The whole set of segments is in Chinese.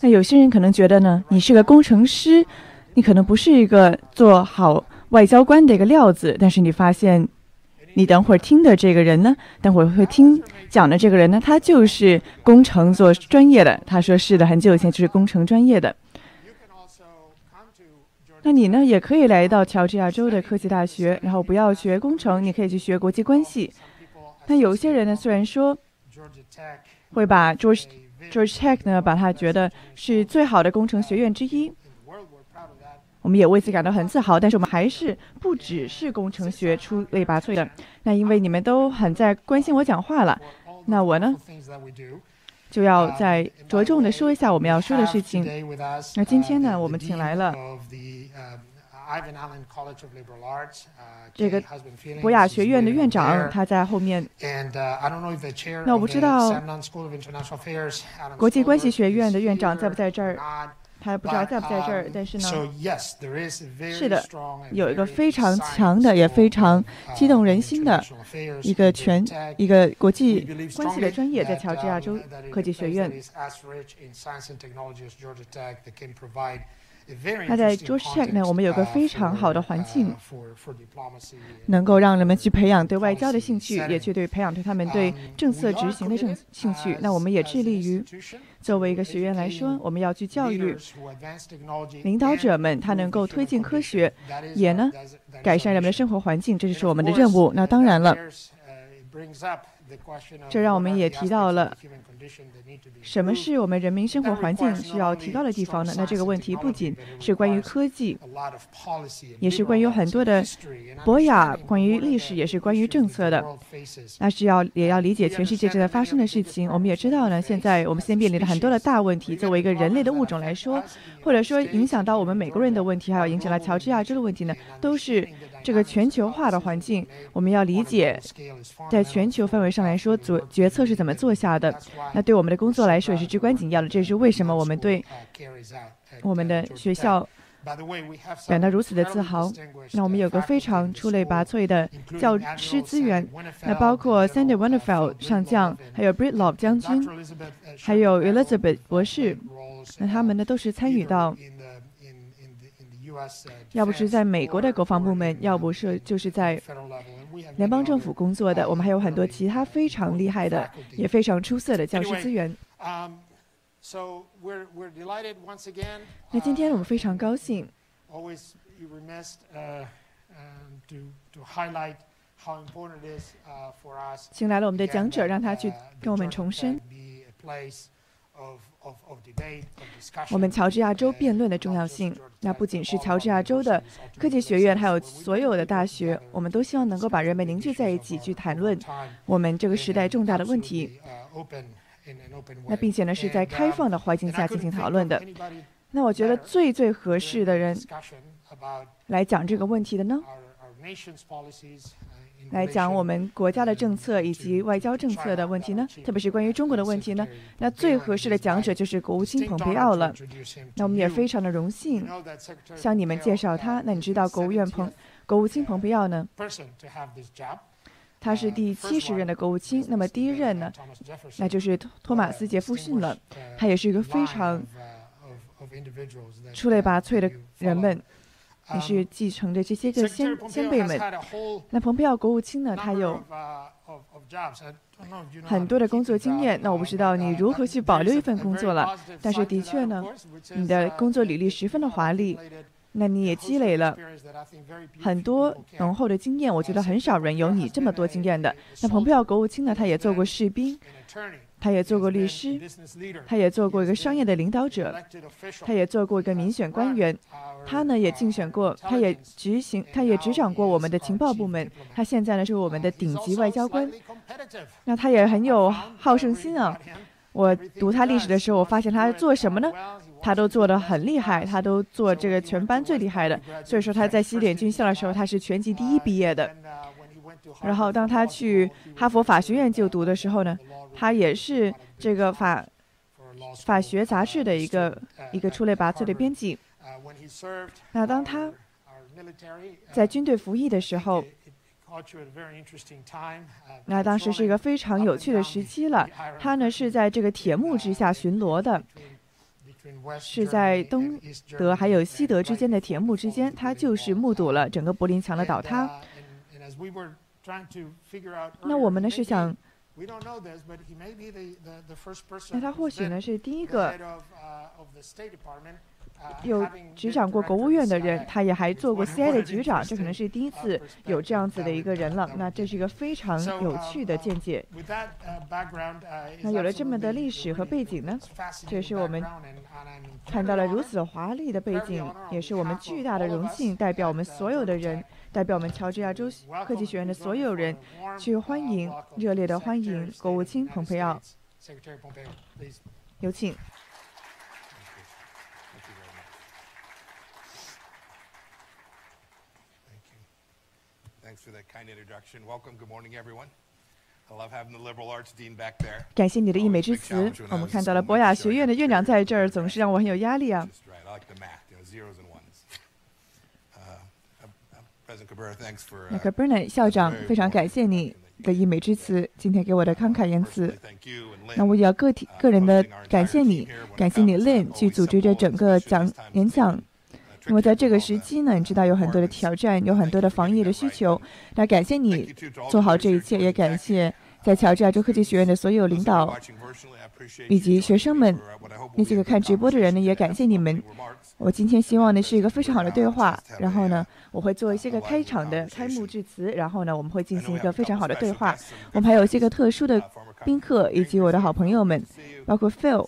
那有些人可能觉得呢，你是个工程师，你可能不是一个做好外交官的一个料子。但是你发现，你等会儿听的这个人呢，等会儿会听讲的这个人呢，他就是工程做专业的。他说是的，很久以前就是工程专业的。那你呢，也可以来到乔治亚州的科技大学，然后不要学工程，你可以去学国际关系。那有些人呢，虽然说会把 George George Tech 呢，把他觉得是最好的工程学院之一，我们也为此感到很自豪。但是我们还是不只是工程学出类拔萃的。那因为你们都很在关心我讲话了，那我呢，就要再着重的说一下我们要说的事情。那今天呢，我们请来了。这个博雅学院的院长，他在后面。那我不知道国际关系学院的院长在不在这儿？他不知道在不在这儿。但是呢，是的，有一个非常强的，也非常激动人心的一个全一个国际关系的专业，在乔治亚州科技学院。那在 George Tech 呢，我们有个非常好的环境，能够让人们去培养对外交的兴趣，也去对培养对他们对政策执行的正兴趣。那我们也致力于，作为一个学院来说，我们要去教育领导者们，他能够推进科学，也呢改善人们的生活环境，这就是我们的任务。那当然了。这让我们也提到了什么是我们人民生活环境需要提高的地方呢？那这个问题不仅是关于科技，也是关于很多的博雅，关于历史，也是关于政策的。那是要也要理解全世界正在发生的事情。我们也知道呢，现在我们现在面临着很多的大问题。作为一个人类的物种来说，或者说影响到我们美国人的问题，还有影响到乔治亚州的问题呢，都是。这个全球化的环境，我们要理解，在全球范围上来说，做决策是怎么做下的。那对我们的工作来说也是至关紧要的。这也是为什么我们对我们的学校感到如此的自豪。那我们有个非常出类拔萃的教师资源，那包括 Sandy Wonderfeld 上将，还有 Britlow 将军，还有 Elizabeth 博士，那他们呢都是参与到。要不是在美国的国防部门，要不是就是在联邦政府工作的，我们还有很多其他非常厉害的，也非常出色的教师资源。那今天我们非常高兴，请来了我们的讲者，让他去跟我们重申。我们乔治亚州辩论的重要性，那不仅是乔治亚州的科技学院，还有所有的大学，我们都希望能够把人们凝聚在一起，去谈论我们这个时代重大的问题。那并且呢，是在开放的环境下进行讨论的。那我觉得最最合适的人来讲这个问题的呢？来讲我们国家的政策以及外交政策的问题呢，特别是关于中国的问题呢，那最合适的讲者就是国务卿蓬佩奥了。那我们也非常的荣幸向你们介绍他。那你知道国务院蓬国务卿蓬佩奥呢？他是第七十任的国务卿。那么第一任呢，那就是托马斯杰夫逊了。他也是一个非常出类拔萃的人们。也是继承着这些个先先辈们。那蓬佩奥国务卿呢？他有很多的工作经验。那我不知道你如何去保留一份工作了。但是的确呢，你的工作履历十分的华丽。那你也积累了很多浓厚的经验。我觉得很少人有你这么多经验的。那蓬佩奥国务卿呢？他也做过士兵。他也做过律师，他也做过一个商业的领导者，他也做过一个民选官员，他呢也竞选过，他也执行，他也执掌过我们的情报部门，他现在呢是我们的顶级外交官。那他也很有好胜心啊！我读他历史的时候，我发现他做什么呢？他都做得很厉害，他都做这个全班最厉害的。所以说他在西点军校的时候，他是全级第一毕业的。然后当他去哈佛法学院就读的时候呢？他也是这个法法学杂志的一个一个出类拔萃的编辑。那当他在军队服役的时候，那当时是一个非常有趣的时期了。他呢是在这个铁幕之下巡逻的，是在东德还有西德之间的铁幕之间，他就是目睹了整个柏林墙的倒塌。那我们呢是想，那他或许呢是第一个。有执掌过国务院的人，他也还做过 CIA 的局长，这可能是第一次有这样子的一个人了。那这是一个非常有趣的见解。那有了这么的历史和背景呢，这是我们看到了如此华丽的背景，也是我们巨大的荣幸，代表我们所有的人，代表我们乔治亚州科技学院的所有人，去欢迎热烈的欢迎国务卿蓬佩奥。有请。感谢你的溢美之词。我们看到了博雅学院的院长在这儿，总是让我很有压力啊。那个 Bernard 校长，非常感谢你的溢美之词，今天给我的慷慨言辞。那我也要个体个人的感谢你，感谢你 Lin 去组织这整个讲演讲。那么在这个时期呢，你知道有很多的挑战，有很多的防疫的需求。那感谢你做好这一切，也感谢在乔治亚州科技学院的所有领导以及学生们。那些个看直播的人呢，也感谢你们。我今天希望呢是一个非常好的对话，然后呢我会做一些个开场的开幕致辞，然后呢我们会进行一个非常好的对话。我们还有一些个特殊的宾客以及我的好朋友们，包括 Phil，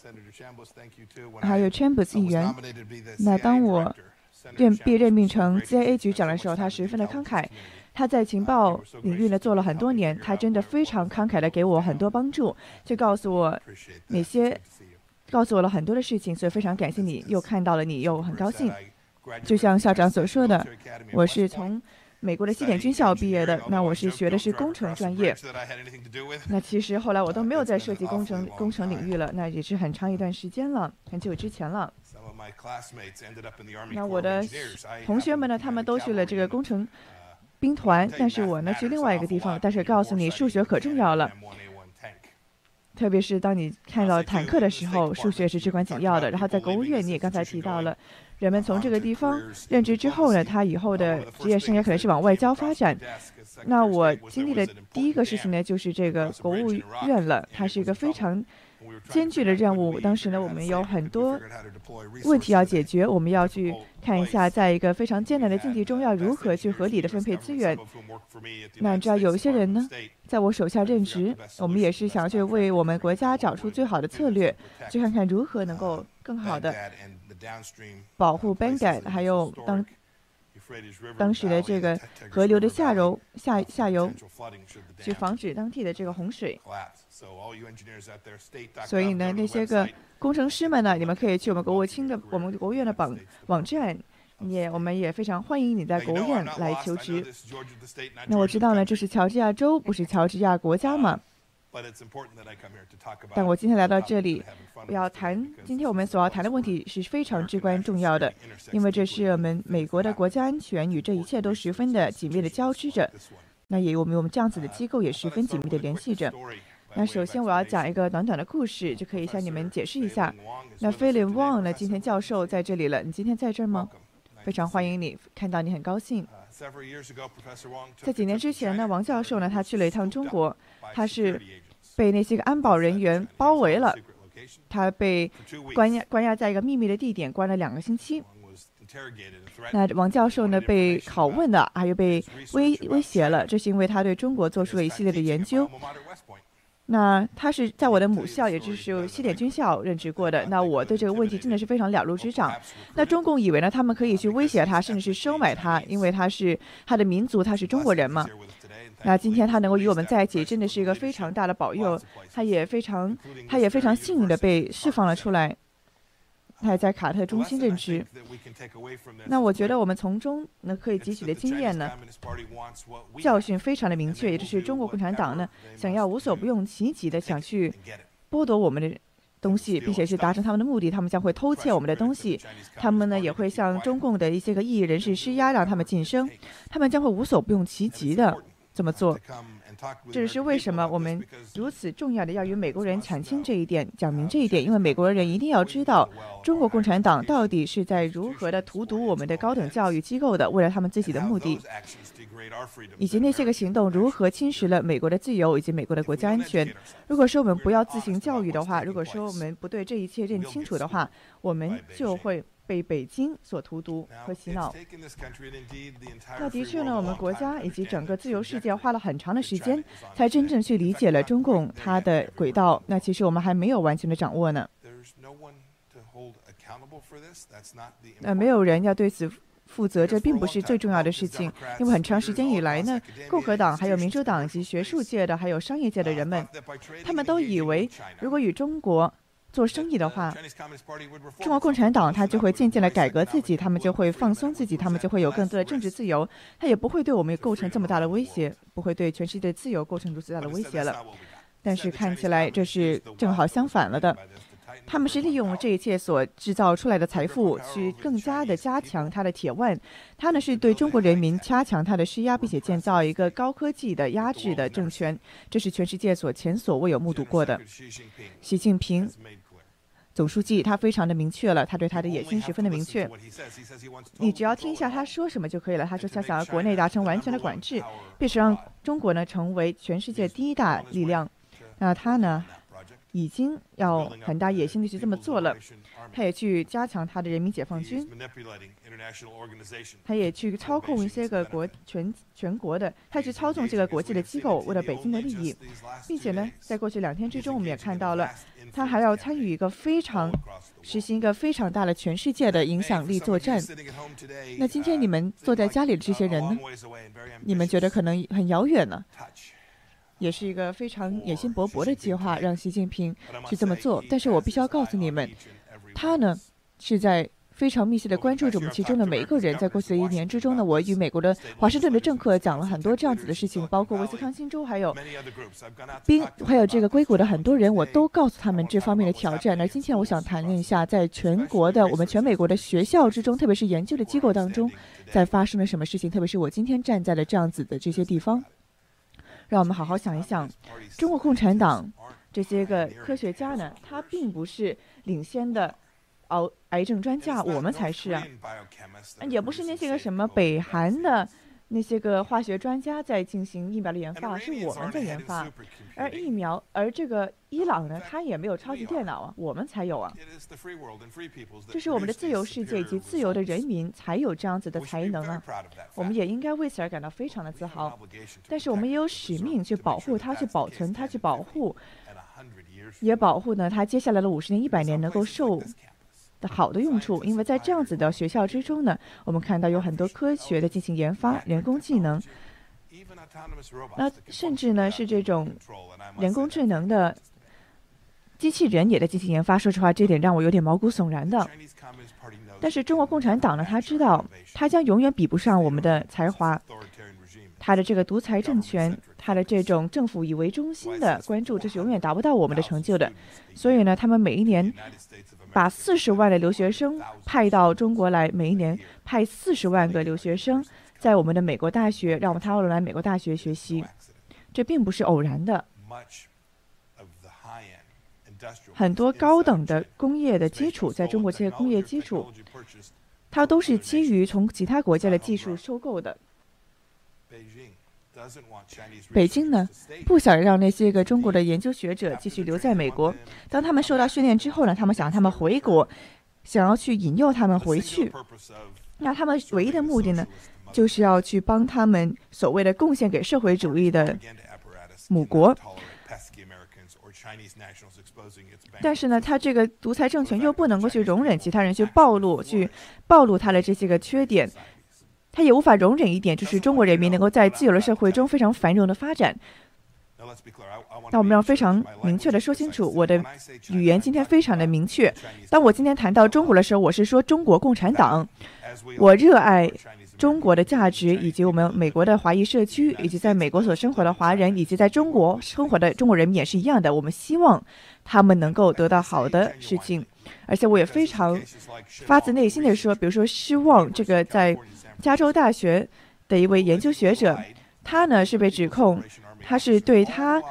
还有 Chambers 议员。那当我任被任命成 CIA 局长的时候，他十分的慷慨。他在情报领域呢做了很多年，他真的非常慷慨的给我很多帮助，就告诉我哪些，告诉我了很多的事情，所以非常感谢你，又看到了你，又很高兴。就像校长所说的，我是从美国的西点军校毕业的，那我是学的是工程专业。那其实后来我都没有在涉及工程工程领域了，那也是很长一段时间了，很久之前了。那我的同学们呢？他们都去了这个工程兵团，但是我呢去另外一个地方。但是告诉你，数学可重要了，特别是当你看到坦克的时候，数学是至关紧要的。然后在国务院，你也刚才提到了，人们从这个地方任职之后呢，他以后的职业生涯可能是往外交发展。那我经历的第一个事情呢，就是这个国务院了，它是一个非常。艰巨的任务，当时呢，我们有很多问题要解决，我们要去看一下，在一个非常艰难的境地中，要如何去合理的分配资源。那你知道，有一些人呢，在我手下任职，我们也是想要去为我们国家找出最好的策略，去看看如何能够更好的保护 Baghdad，还有当当时的这个河流的下游下下游，去防止当地的这个洪水。所以呢，那些个工程师们呢，你们可以去我们国务卿的、我们国务院的网网站，也我们也非常欢迎你在国务院来求职。那我知道呢，这是乔治亚州，不是乔治亚国家嘛？但我今天来到这里，要谈今天我们所要谈的问题是非常至关重要的，因为这是我们美国的国家安全与这一切都十分的紧密的交织着。那也我们我们这样子的机构也十分紧密的联系着。那首先我要讲一个短短的故事，就可以向你们解释一下。那菲林旺呢？今天教授在这里了，你今天在这儿吗？非常欢迎你，看到你很高兴。在几年之前呢，王教授呢，他去了一趟中国，他是被那些个安保人员包围了，他被关押关押在一个秘密的地点，关了两个星期。那王教授呢，被拷问了，还有被威威胁了，这是因为他对中国做出了一系列的研究。那他是在我的母校，也就是西点军校任职过的。那我对这个问题真的是非常了如指掌。那中共以为呢，他们可以去威胁他，甚至是收买他，因为他是他的民族，他是中国人嘛。那今天他能够与我们在一起，真的是一个非常大的保佑。他也非常，他也非常幸运的被释放了出来。他也在卡特中心任职。那我觉得我们从中呢可以汲取的经验呢，教训非常的明确，也就是中国共产党呢想要无所不用其极的想去剥夺我们的东西，并且是达成他们的目的，他们将会偷窃我们的东西，他们呢也会向中共的一些个异议人士施压，让他们晋升，他们将会无所不用其极的这么做。这是为什么我们如此重要的要与美国人澄清这一点，讲明这一点，因为美国人一定要知道中国共产党到底是在如何的荼毒我们的高等教育机构的，为了他们自己的目的，以及那些个行动如何侵蚀了美国的自由以及美国的国家安全。如果说我们不要自行教育的话，如果说我们不对这一切认清楚的话，我们就会。被北京所荼毒和洗脑。那的确呢，我们国家以及整个自由世界花了很长的时间，才真正去理解了中共它的轨道。那其实我们还没有完全的掌握呢。那没有人要对此负责，这并不是最重要的事情。因为很长时间以来呢，共和党、还有民主党以及学术界的、还有商业界的人们，他们都以为，如果与中国做生意的话，中国共产党他就会渐渐的改革自己，他们就会放松自己，他们就会有更多的政治自由，他也不会对我们构成这么大的威胁，不会对全世界的自由构成如此大的威胁了。但是看起来这是正好相反了的，他们是利用这一切所制造出来的财富，去更加的加强他的铁腕，他呢是对中国人民加强他的施压，并且建造一个高科技的压制的政权，这是全世界所前所未有目睹过的。习近平。总书记他非常的明确了，他对他的野心十分的明确。你只要听一下他说什么就可以了。他说他想要国内达成完全的管制，必须让中国呢成为全世界第一大力量。那他呢已经要很大野心的去这么做了。他也去加强他的人民解放军，他也去操控一些个国全全国的，他去操纵这个国际的机构，为了北京的利益，并且呢，在过去两天之中，我们也看到了。他还要参与一个非常实行一个非常大的全世界的影响力作战。那今天你们坐在家里的这些人呢？你们觉得可能很遥远呢？也是一个非常野心勃勃的计划，让习近平去这么做。但是我必须要告诉你们，他呢是在。非常密切的关注着我们其中的每一个人。在过去的一年之中呢，我与美国的华盛顿的政客讲了很多这样子的事情，包括威斯康星州，还有宾，还有这个硅谷的很多人，我都告诉他们这方面的挑战。那今天我想谈论一下，在全国的我们全美国的学校之中，特别是研究的机构当中，在发生了什么事情？特别是我今天站在了这样子的这些地方，让我们好好想一想，中国共产党这些个科学家呢，他并不是领先的。癌癌症专家，我们才是啊，也不是那些个什么北韩的那些个化学专家在进行疫苗的研发，是我们在研发。而疫苗，而这个伊朗呢，它也没有超级电脑啊，我们才有啊。这是我们的自由世界以及自由的人民才有这样子的才能啊，我们也应该为此而感到非常的自豪。但是我们也有使命去保护它，去保存它，去保护，也保护呢它接下来的五十年、一百年能够受。的好的用处，因为在这样子的学校之中呢，我们看到有很多科学的进行研发，人工技能，那甚至呢是这种人工智能的机器人也在进行研发。说实话，这点让我有点毛骨悚然的。但是中国共产党呢，他知道他将永远比不上我们的才华，他的这个独裁政权，他的这种政府以为中心的关注，这是永远达不到我们的成就的。所以呢，他们每一年。把四十万的留学生派到中国来，每一年派四十万个留学生在我们的美国大学，让我们他们来美国大学学习，这并不是偶然的。很多高等的工业的基础，在中国这些工业基础，它都是基于从其他国家的技术收购的。北京呢，不想让那些个中国的研究学者继续留在美国。当他们受到训练之后呢，他们想让他们回国，想要去引诱他们回去。那他们唯一的目的呢，就是要去帮他们所谓的贡献给社会主义的母国。但是呢，他这个独裁政权又不能够去容忍其他人去暴露、去暴露他的这些个缺点。他也无法容忍一点，就是中国人民能够在自由的社会中非常繁荣的发展。那我们要非常明确的说清楚，我的语言今天非常的明确。当我今天谈到中国的时候，我是说中国共产党。我热爱中国的价值，以及我们美国的华裔社区，以及在美国所生活的华人，以及在中国生活的中国人民也是一样的。我们希望他们能够得到好的事情，而且我也非常发自内心的说，比如说希望这个在。加州大学的一位研究学者，他呢是被指控，他是对他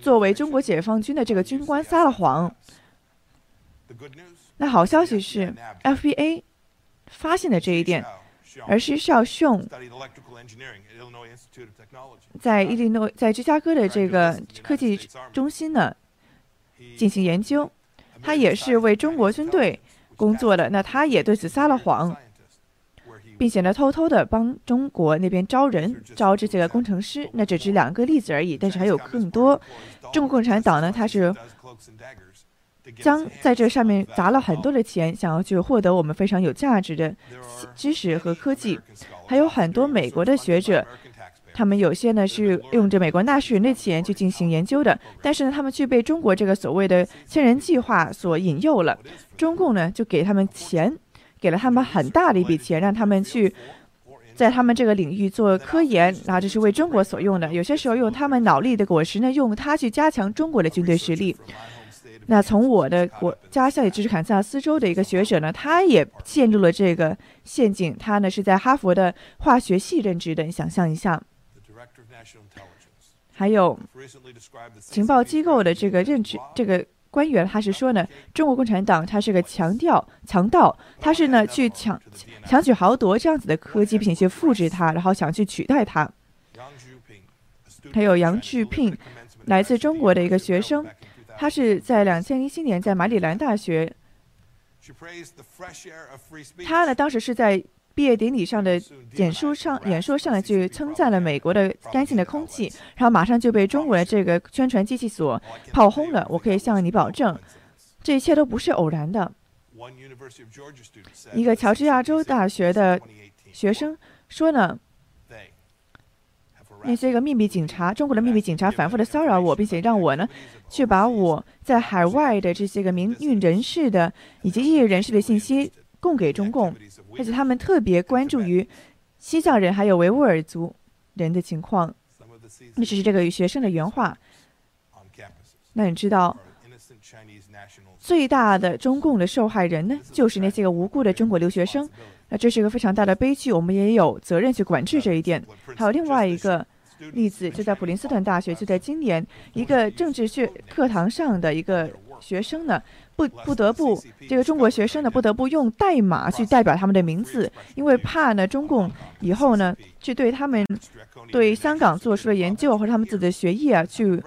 作为中国解放军的这个军官撒了谎。那好消息是，FBA 发现了这一点，而是肖雄在伊利诺在芝加哥的这个科技中心呢进行研究，他也是为中国军队工作的，那他也对此撒了谎，并且呢偷偷的帮中国那边招人，招这些个工程师，那只是两个例子而已，但是还有更多。中国共产党呢，他是。将在这上面砸了很多的钱，想要去获得我们非常有价值的知识和科技。还有很多美国的学者，他们有些呢是用着美国纳税人的钱去进行研究的，但是呢，他们却被中国这个所谓的千人计划所引诱了。中共呢就给他们钱，给了他们很大的一笔钱，让他们去在他们这个领域做科研，然后这是为中国所用的。有些时候用他们脑力的果实呢，用它去加强中国的军队实力。那从我的国家乡，也就是堪萨斯州的一个学者呢，他也陷入了这个陷阱。他呢是在哈佛的化学系任职的，你想象一下。还有情报机构的这个任职这个官员，他是说呢，中国共产党他是个强调强盗，他是呢去抢强取豪夺这样子的科技，并且去复制它，然后想去取代它。还有杨巨聘，来自中国的一个学生。他是在两千零七年在马里兰大学，他呢当时是在毕业典礼上的演说上演说上来就称赞了美国的干净的空气，然后马上就被中国的这个宣传机器所炮轰了。我可以向你保证，这一切都不是偶然的。一个乔治亚州大学的学生说呢。那些个秘密警察，中国的秘密警察反复的骚扰我，并且让我呢，去把我在海外的这些个名誉人士的以及业人士的信息供给中共，而且他们特别关注于西藏人还有维吾尔族人的情况。那只是这个学生的原话。那你知道，最大的中共的受害人呢，就是那些个无辜的中国留学生。那这是一个非常大的悲剧，我们也有责任去管制这一点。还有另外一个例子，就在普林斯顿大学，就在今年，一个政治学课堂上的一个学生呢，不不得不这个中国学生呢，不得不用代码去代表他们的名字，因为怕呢中共以后呢去对他们对香港做出的研究或者他们自己的学业啊去。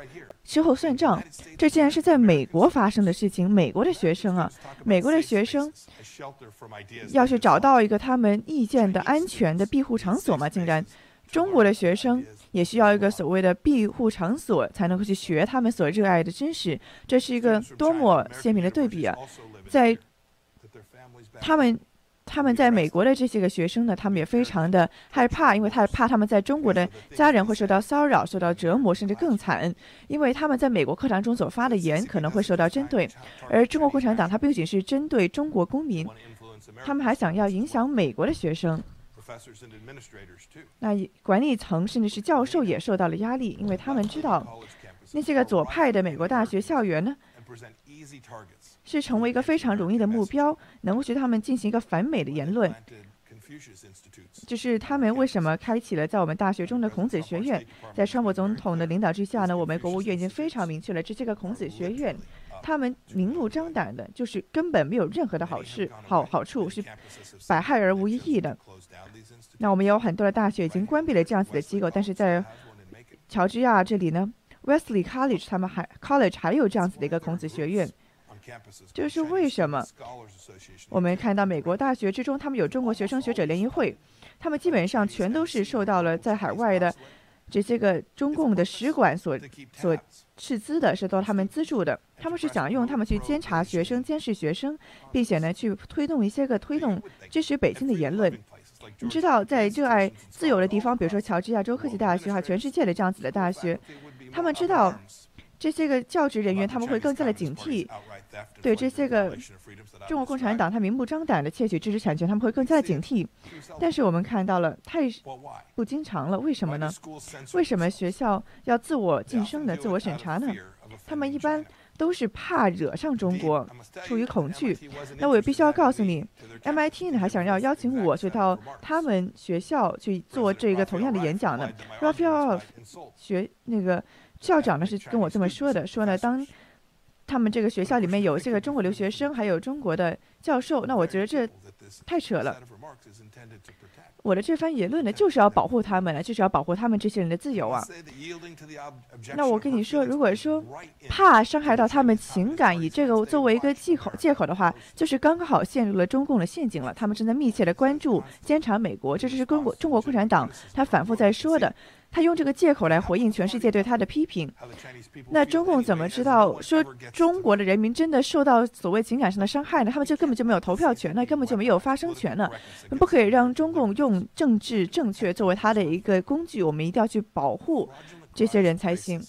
秋后算账，这竟然是在美国发生的事情。美国的学生啊，美国的学生要去找到一个他们意见的安全的庇护场所嘛？竟然，中国的学生也需要一个所谓的庇护场所，才能够去学他们所热爱的知识。这是一个多么鲜明的对比啊！在他们。他们在美国的这些个学生呢，他们也非常的害怕，因为他怕他们在中国的家人会受到骚扰、受到折磨，甚至更惨。因为他们在美国课堂中所发的言可能会受到针对，而中国共产党它不仅是针对中国公民，他们还想要影响美国的学生。那管理层甚至是教授也受到了压力，因为他们知道那些个左派的美国大学校园呢。是成为一个非常容易的目标，能够对他们进行一个反美的言论。就是他们为什么开启了在我们大学中的孔子学院？在川普总统的领导之下呢，我们国务院已经非常明确了，这些个孔子学院，他们明目张胆的，就是根本没有任何的好事，好好处是百害而无一益的。那我们也有很多的大学已经关闭了这样子的机构，但是在乔治亚这里呢，Wesley College 他们还 College 还有这样子的一个孔子学院。这是为什么？我们看到美国大学之中，他们有中国学生学者联谊会，他们基本上全都是受到了在海外的这些个中共的使馆所所斥资的，是到他们资助的。他们是想用他们去监察学生、监视学生，并且呢去推动一些个推动支持北京的言论。你知道，在热爱自由的地方，比如说乔治亚州科技大学还有全世界的这样子的大学，他们知道这些个教职人员他们会更加的警惕。对这些个中国共产党，他明目张胆的窃取知识产权，他们会更加的警惕。但是我们看到了太不经常了，为什么呢？为什么学校要自我晋升的、自我审查呢？他们一般都是怕惹上中国，出于恐惧。那我也必须要告诉你，MIT 呢还想要邀请我去到他们学校去做这个同样的演讲呢。Raphael 学那个校长呢是跟我这么说的，说呢当他们这个学校里面有这个中国留学生，还有中国的教授，那我觉得这太扯了。我的这番言论呢，就是要保护他们了，就是要保护他们这些人的自由啊。那我跟你说，如果说怕伤害到他们情感，以这个作为一个借口借口的话，就是刚刚好陷入了中共的陷阱了。他们正在密切的关注、监察美国，这就是中国中国共产党他反复在说的。他用这个借口来回应全世界对他的批评。那中共怎么知道说中国的人民真的受到所谓情感上的伤害呢？他们就根本就没有投票权，那根本就没有发声权了。不可以让中共用政治正确作为他的一个工具，我们一定要去保护这些人才行。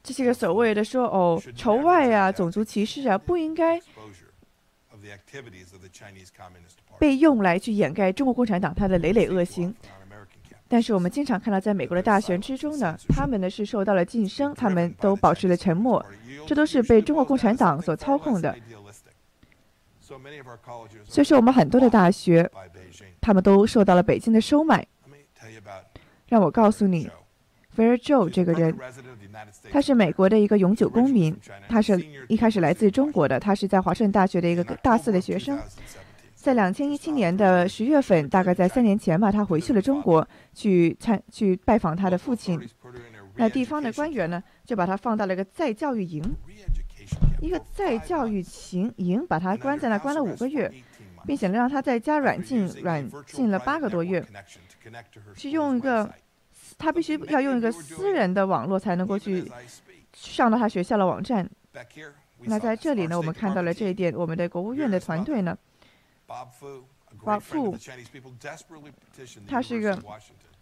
这些个所谓的说哦仇外呀、种族歧视啊，不应该被用来去掩盖中国共产党他的累累恶行。但是我们经常看到，在美国的大学之中呢，他们呢是受到了晋升，他们都保持了沉默，这都是被中国共产党所操控的。所以说，我们很多的大学，他们都受到了北京的收买。让我告诉你，Fair Joe 这个人，他是美国的一个永久公民，他是一开始来自中国的，他是在华盛顿大学的一个大四的学生。在两千一七年的十月份，大概在三年前吧，他回去了中国，去参去拜访他的父亲。那地方的官员呢，就把他放到了一个再教育营，一个再教育营营，把他关在那关了五个月，并且让他在家软禁软禁了八个多月，去用一个他必须要用一个私人的网络才能够去上到他学校的网站。那在这里呢，我们看到了这一点，我们的国务院的团队呢。华富，他是一个，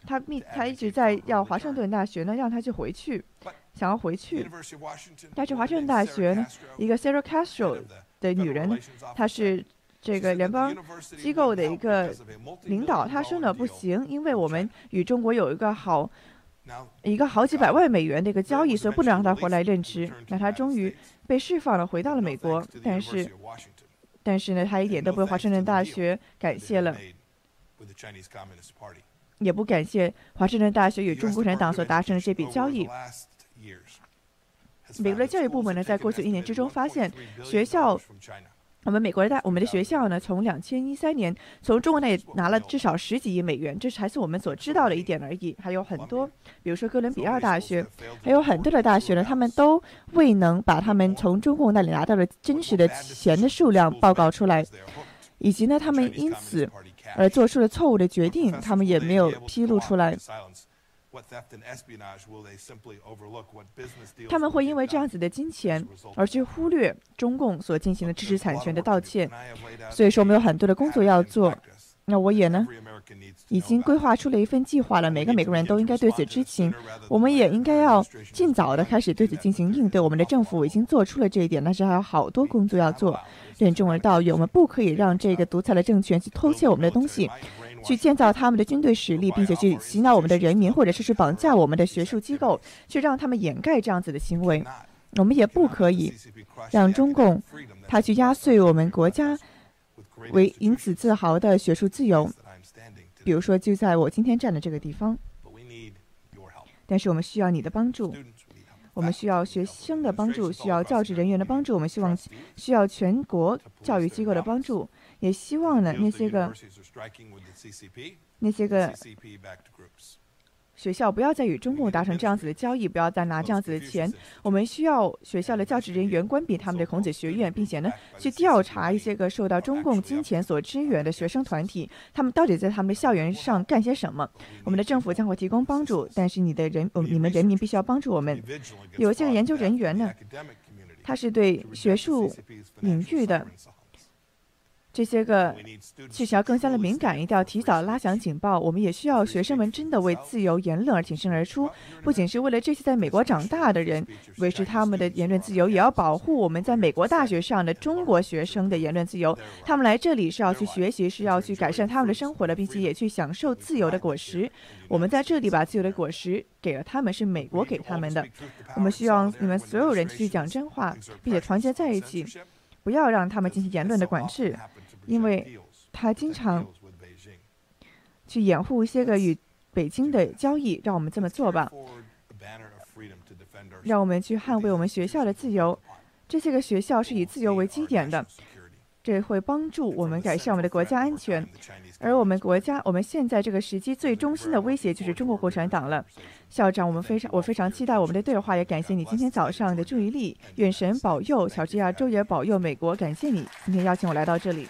他密，他一直在要华盛顿大学呢，让他去回去，想要回去。但是华盛顿大学呢，一个 Sarah Castro 的女人，她是这个联邦机构的一个领导，她说呢不行，因为我们与中国有一个好，一个好几百万美元的一个交易，所以不能让他回来任职。那他终于被释放了，回到了美国，但是。但是呢，他一点都不为华盛顿大学感谢了，也不感谢华盛顿大学与中国共产党所达成的这笔交易。美国的教育部门呢，在过去一年之中发现学校。我们美国的大，我们的学校呢，从两千一三年从中国那里拿了至少十几亿美元，这是还是我们所知道的一点而已。还有很多，比如说哥伦比亚大学，还有很多的大学呢，他们都未能把他们从中共那里拿到的真实的钱的数量报告出来，以及呢，他们因此而做出了错误的决定，他们也没有披露出来。他们会因为这样子的金钱而去忽略中共所进行的知识产权的盗窃，所以说我们有很多的工作要做。那我也呢，已经规划出了一份计划了，每个每个人都应该对此知情。我们也应该要尽早的开始对此进行应对。我们的政府已经做出了这一点，但是还有好多工作要做。任重而道远，我们不可以让这个独裁的政权去偷窃我们的东西。去建造他们的军队实力，并且去洗脑我们的人民，或者是去绑架我们的学术机构，去让他们掩盖这样子的行为。我们也不可以让中共他去压碎我们国家为因此自豪的学术自由。比如说，就在我今天站的这个地方。但是我们需要你的帮助，我们需要学生的帮助，需要教职人员的帮助，我们希望需要全国教育机构的帮助。也希望呢，那些个那些个学校不要再与中共达成这样子的交易，不要再拿这样子的钱。我们需要学校的教职人员关闭他们的孔子学院，并且呢，去调查一些个受到中共金钱所支援的学生团体，他们到底在他们的校园上干些什么。我们的政府将会提供帮助，但是你的人，你们人民必须要帮助我们。有一些研究人员呢，他是对学术领域的。这些个事情要更加的敏感，一定要提早拉响警报。我们也需要学生们真的为自由言论而挺身而出，不仅是为了这些在美国长大的人维持他们的言论自由，也要保护我们在美国大学上的中国学生的言论自由。他们来这里是要去学习，是要去改善他们的生活的，并且也去享受自由的果实。我们在这里把自由的果实给了他们，是美国给他们的。我们希望你们所有人去讲真话，并且团结在一起，不要让他们进行言论的管制。因为他经常去掩护一些个与北京的交易，让我们这么做吧。让我们去捍卫我们学校的自由。这些个学校是以自由为基点的，这会帮助我们改善我们的国家安全。而我们国家，我们现在这个时期最中心的威胁就是中国共产党了。校长，我们非常，我非常期待我们的对话，也感谢你今天早上的注意力。愿神保佑乔治亚州，也保佑美国。感谢你今天邀请我来到这里。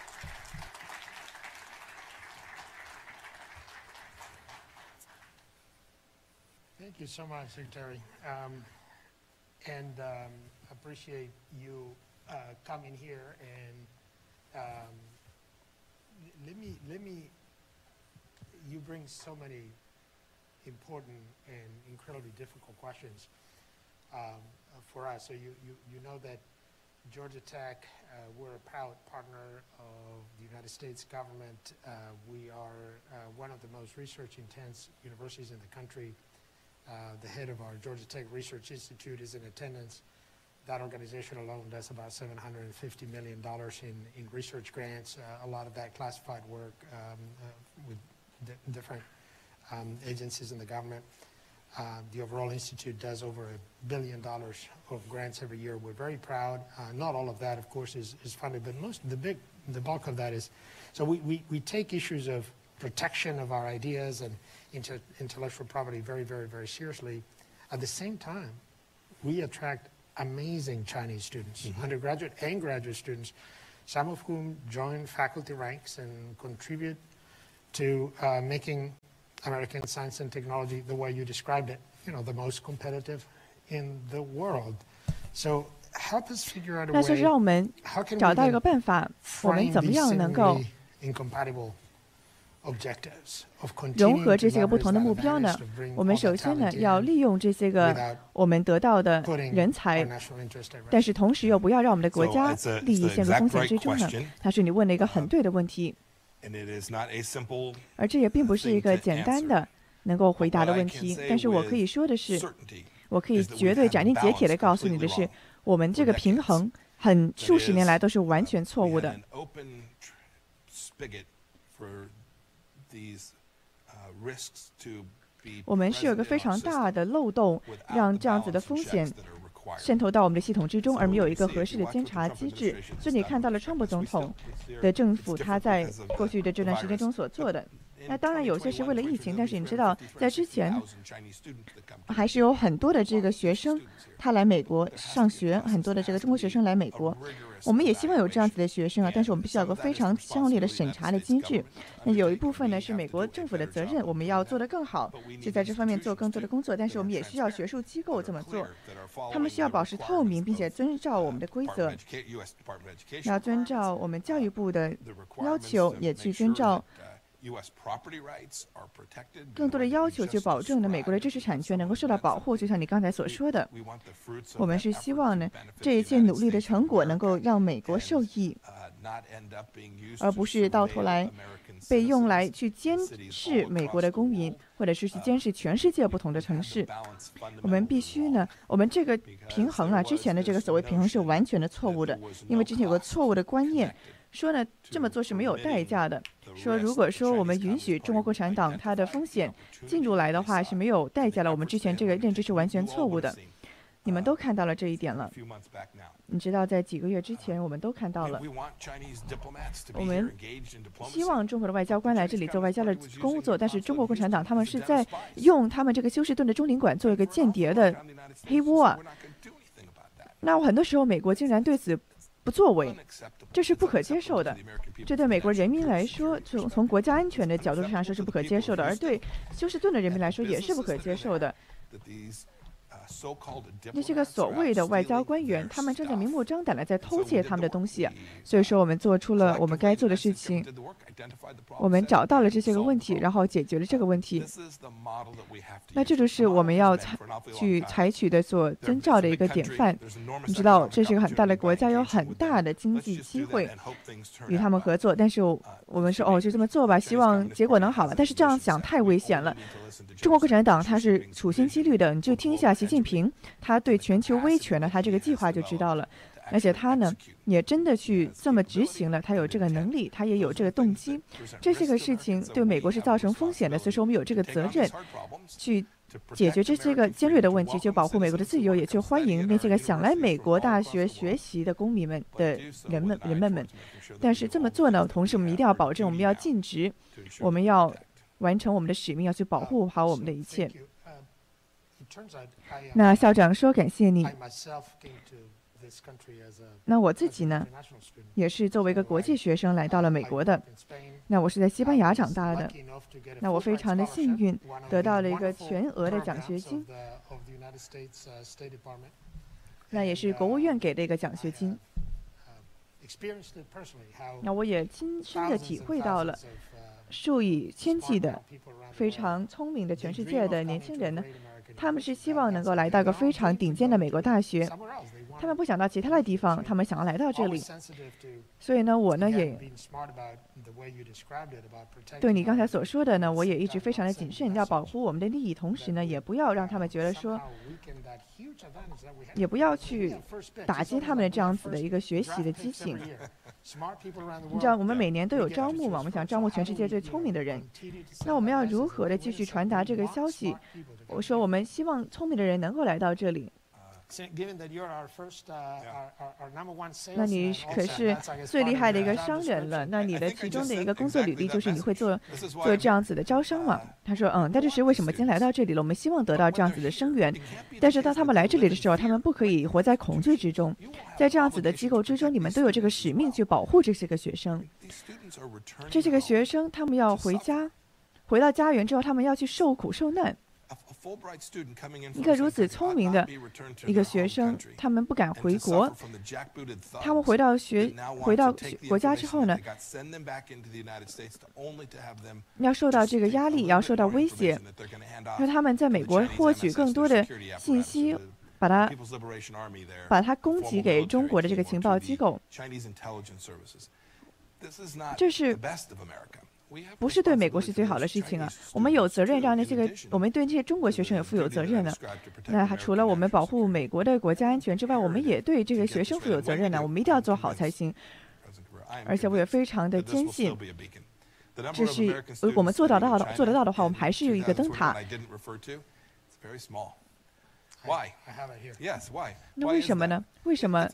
Thank you so much, Secretary. Um, and um, appreciate you uh, coming here and um, let me let me you bring so many important and incredibly difficult questions um, for us. So you, you, you know that Georgia Tech, uh, we're a proud partner of the United States government. Uh, we are uh, one of the most research intense universities in the country. Uh, the head of our Georgia Tech Research Institute is in attendance. That organization alone does about $750 million in, in research grants, uh, a lot of that classified work um, uh, with di different um, agencies in the government. Uh, the overall institute does over a billion dollars of grants every year. We're very proud. Uh, not all of that, of course, is, is funded, but most the big, the bulk of that is. So we, we, we take issues of protection of our ideas and intellectual property very, very, very seriously. At the same time, we attract amazing Chinese students, mm -hmm. undergraduate and graduate students, some of whom join faculty ranks and contribute to uh, making American science and technology the way you described it, you know, the most competitive in the world. So help us figure out a way. 那就是让我们找到一个办法，我们怎么样能够 incompatible 融合这些个不同的目标呢？我们首先呢要利用这些个我们得到的人才，但是同时又不要让我们的国家利益陷入风险之中呢？他说你问了一个很对的问题，而这也并不是一个简单的能够回答的问题。但是我可以说的是，我可以绝对斩钉截铁的告诉你的是，我们这个平衡很数十年来都是完全错误的。我们是有个非常大的漏洞，让这样子的风险渗透到我们的系统之中，而没有一个合适的监察机制。所以你看到了川普总统的政府他在过去的这段时间中所做的。那当然有些是为了疫情，但是你知道，在之前还是有很多的这个学生他来美国上学，很多的这个中国学生来美国。我们也希望有这样子的学生啊，但是我们必须要有个非常强烈的审查的机制。那有一部分呢是美国政府的责任，我们要做得更好，就在这方面做更多的工作。但是我们也需要学术机构这么做，他们需要保持透明，并且遵照我们的规则，要遵照我们教育部的要求，也去遵照。更多的要求去保证呢，美国的知识产权能够受到保护。就像你刚才所说的，我们是希望呢，这一切努力的成果能够让美国受益，而不是到头来被用来去监视美国的公民，或者是去监视全世界不同的城市。我们必须呢，我们这个平衡啊，之前的这个所谓平衡是完全的错误的，因为之前有个错误的观念。说呢，这么做是没有代价的。说如果说我们允许中国共产党它的风险进入来的话是没有代价的。我们之前这个认知是完全错误的。你们都看到了这一点了。你知道，在几个月之前，我们都看到了。我们希望中国的外交官来这里做外交的工作，但是中国共产党他们是在用他们这个休斯顿的中领馆做一个间谍的黑窝啊。那很多时候，美国竟然对此。不作为，这是不可接受的。这对美国人民来说，从从国家安全的角度上说是不可接受的，而对休斯顿的人民来说也是不可接受的。那些个所谓的外交官员，他们正在明目张胆的在偷窃他们的东西。所以说，我们做出了我们该做的事情，我们找到了这些个问题，然后解决了这个问题。那这就是我们要采去采取的所遵照的一个典范。你知道，这是一个很大的国家，有很大的经济机会与他们合作。但是我们说，哦，就这么做吧，希望结果能好了。但是这样想太危险了。中国共产党他是处心积虑的，你就听一下习近平他对全球威权的他这个计划就知道了。而且他呢，也真的去这么执行了，他有这个能力，他也有这个动机。这些个事情对美国是造成风险的，所以说我们有这个责任去解决这些个尖锐的问题，去保护美国的自由，也去欢迎那些个想来美国大学学习的公民们的人们人们们。但是这么做呢，同时我们一定要保证，我们要尽职，我们要完成我们的使命，要去保护好我们的一切。那校长说：“感谢你。”那我自己呢，也是作为一个国际学生来到了美国的。那我是在西班牙长大的。那我非常的幸运，得到了一个全额的奖学金。那也是国务院给的一个奖学金。那我也亲身的体会到了，数以千计的非常聪明的全世界的年轻人呢，他们是希望能够来到一个非常顶尖的美国大学。他们不想到其他的地方，他们想要来到这里。所以呢，我呢也对你刚才所说的呢，我也一直非常的谨慎，要保护我们的利益，同时呢，也不要让他们觉得说，也不要去打击他们的这样子的一个学习的激情。你知道，我们每年都有招募嘛，我们想招募全世界最聪明的人。那我们要如何的继续传达这个消息？我说，我们希望聪明的人能够来到这里。那你可是最厉害的一个商人了。那你的其中的一个工作履历就是你会做做这样子的招商嘛？他说，嗯，但这是为什么今天来到这里了？我们希望得到这样子的生源。但是当他们来这里的时候，他们不可以活在恐惧之中。在这样子的机构之中，你们都有这个使命去保护这些个学生。这些个学生，他们要回家，回到家园之后，他们要去受苦受难。一个如此聪明的一个学生，他们不敢回国。他们回到学回到国家之后呢，要受到这个压力，要受到威胁，让他们在美国获取更多的信息，把它把它供给给中国的这个情报机构。这是。不是对美国是最好的事情啊！我们有责任让那些个，我们对这些中国学生也负有责任呢。那还除了我们保护美国的国家安全之外，我们也对这个学生负有责任呢。我们一定要做好才行。而且我也非常的坚信，这是我们做到的做得到的话，我们还是有一个灯塔。Why? Yes, why? 那为什么呢？为什么？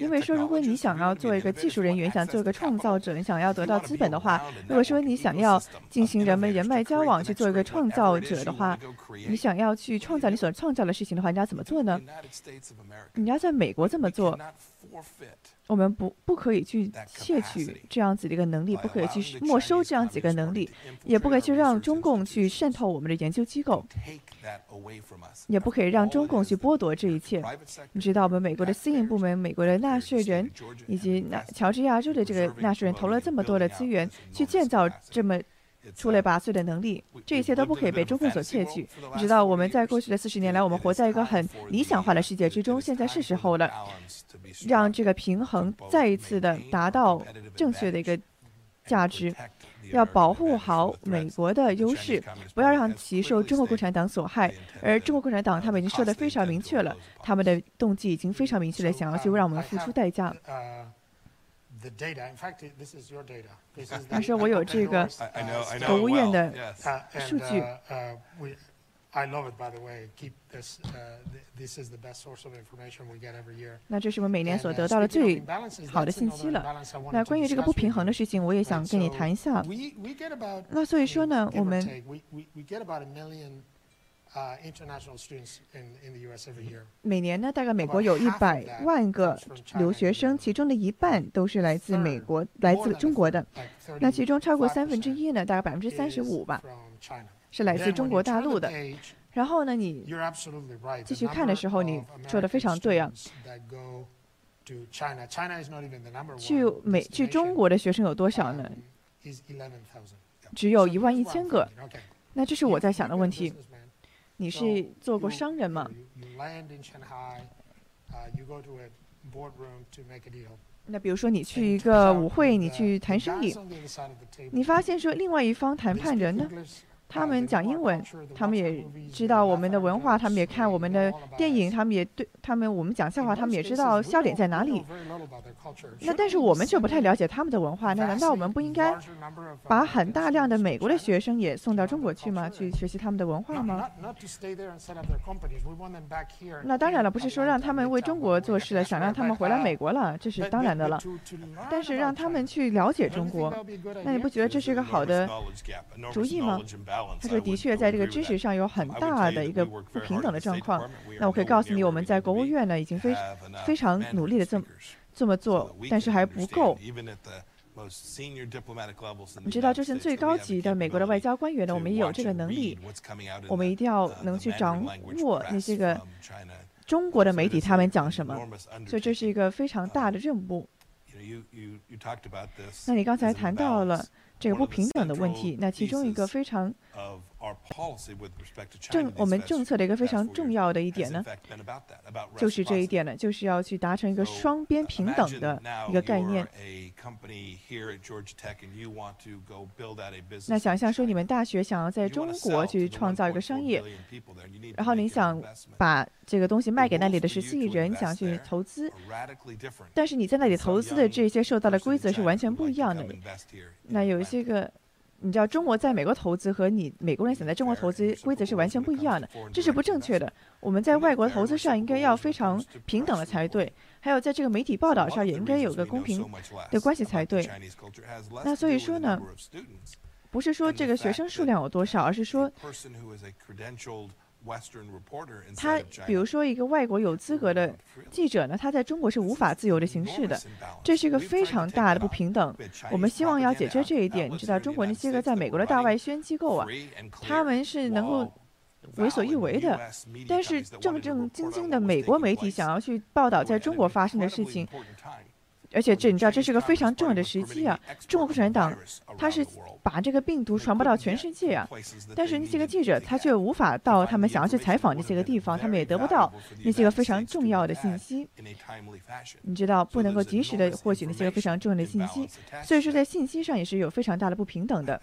因为说，如果你想要做一个技术人员，想做一个创造者，你想要得到资本的话，如果说你想要进行人们人脉交往，去做一个创造者的话，你想要去创造你所创造的事情的话，你要怎么做呢？你要在美国这么做。我们不不可以去窃取这样子的一个能力，不可以去没收这样子一个能力，也不可以去让中共去渗透我们的研究机构，也不可以让中共去剥夺这一切。你知道，我们美国的私营部门、美国的纳税人以及纳乔治亚州的这个纳税人投了这么多的资源去建造这么。出类拔萃的能力，这一切都不可以被中共所窃取。你知道，我们在过去的四十年来，我们活在一个很理想化的世界之中。现在是时候了，让这个平衡再一次的达到正确的一个价值。要保护好美国的优势，不要让其受中国共产党所害。而中国共产党他们已经说的非常明确了，他们的动机已经非常明确了想要去让我们付出代价。他说：“我有这个国务院的数据。”那这是我们每年所得到的最好的信息了。那关于这个不平衡的事情，我也想跟你谈一下。那所以说呢，我们。每年呢，大概美国有一百万个留学生，其中的一半都是来自美国、来自中国的。那其中超过三分之一呢，大概百分之三十五吧，是来自中国大陆的。然后呢，你继续看的时候，你说的非常对啊。去美去中国的学生有多少呢？只有一万一千个。那这是我在想的问题。你是做过商人吗？那比如说你去一个舞会，你去谈生意，你发现说另外一方谈判人呢？他们讲英文，他们也知道我们的文化，他们也看我们的电影，他们也对他们我们讲笑话，他们也知道笑点在哪里。那但是我们却不太了解他们的文化，那难道我们不应该把很大量的美国的学生也送到中国去吗？去学习他们的文化吗？那当然了，不是说让他们为中国做事了，想让他们回来美国了，这是当然的了。但是让他们去了解中国，那你不觉得这是一个好的主意吗？他说：“的确，在这个知识上有很大的一个不平等的状况。那我可以告诉你，我们在国务院呢，已经非非常努力的这么这么做，但是还不够。你知道，就是最高级的美国的外交官员呢，我们也有这个能力。我们一定要能去掌握那些个中国的媒体他们讲什么，所以这是一个非常大的任务。那你刚才谈到了。”这个不平等的问题，那其中一个非常。政我们政策的一个非常重要的一点呢，就是这一点呢，就是要去达成一个双边平等的一个概念。那想象说，你们大学想要在中国去创造一个商业，然后你想把这个东西卖给那里的十四亿人，想去投资，但是你在那里投资的这些受到的规则是完全不一样的。那有一些个。你知道中国在美国投资和你美国人想在中国投资规则是完全不一样的，这是不正确的。我们在外国投资上应该要非常平等的才对，还有在这个媒体报道上也应该有个公平的关系才对。那所以说呢，不是说这个学生数量有多少，而是说。他比如说一个外国有资格的记者呢，他在中国是无法自由的行事的，这是一个非常大的不平等。我们希望要解决这一点。你知道，中国那些个在美国的大外宣机构啊，他们是能够为所欲为的，但是正正经经的美国媒体想要去报道在中国发生的事情。而且这你知道这是个非常重要的时期啊！中国共产党他是把这个病毒传播到全世界啊，但是那些个记者他却无法到他们想要去采访那些个地方，他们也得不到那些个非常重要的信息。你知道不能够及时的获取那些个非常重要的信息，所以说在信息上也是有非常大的不平等的。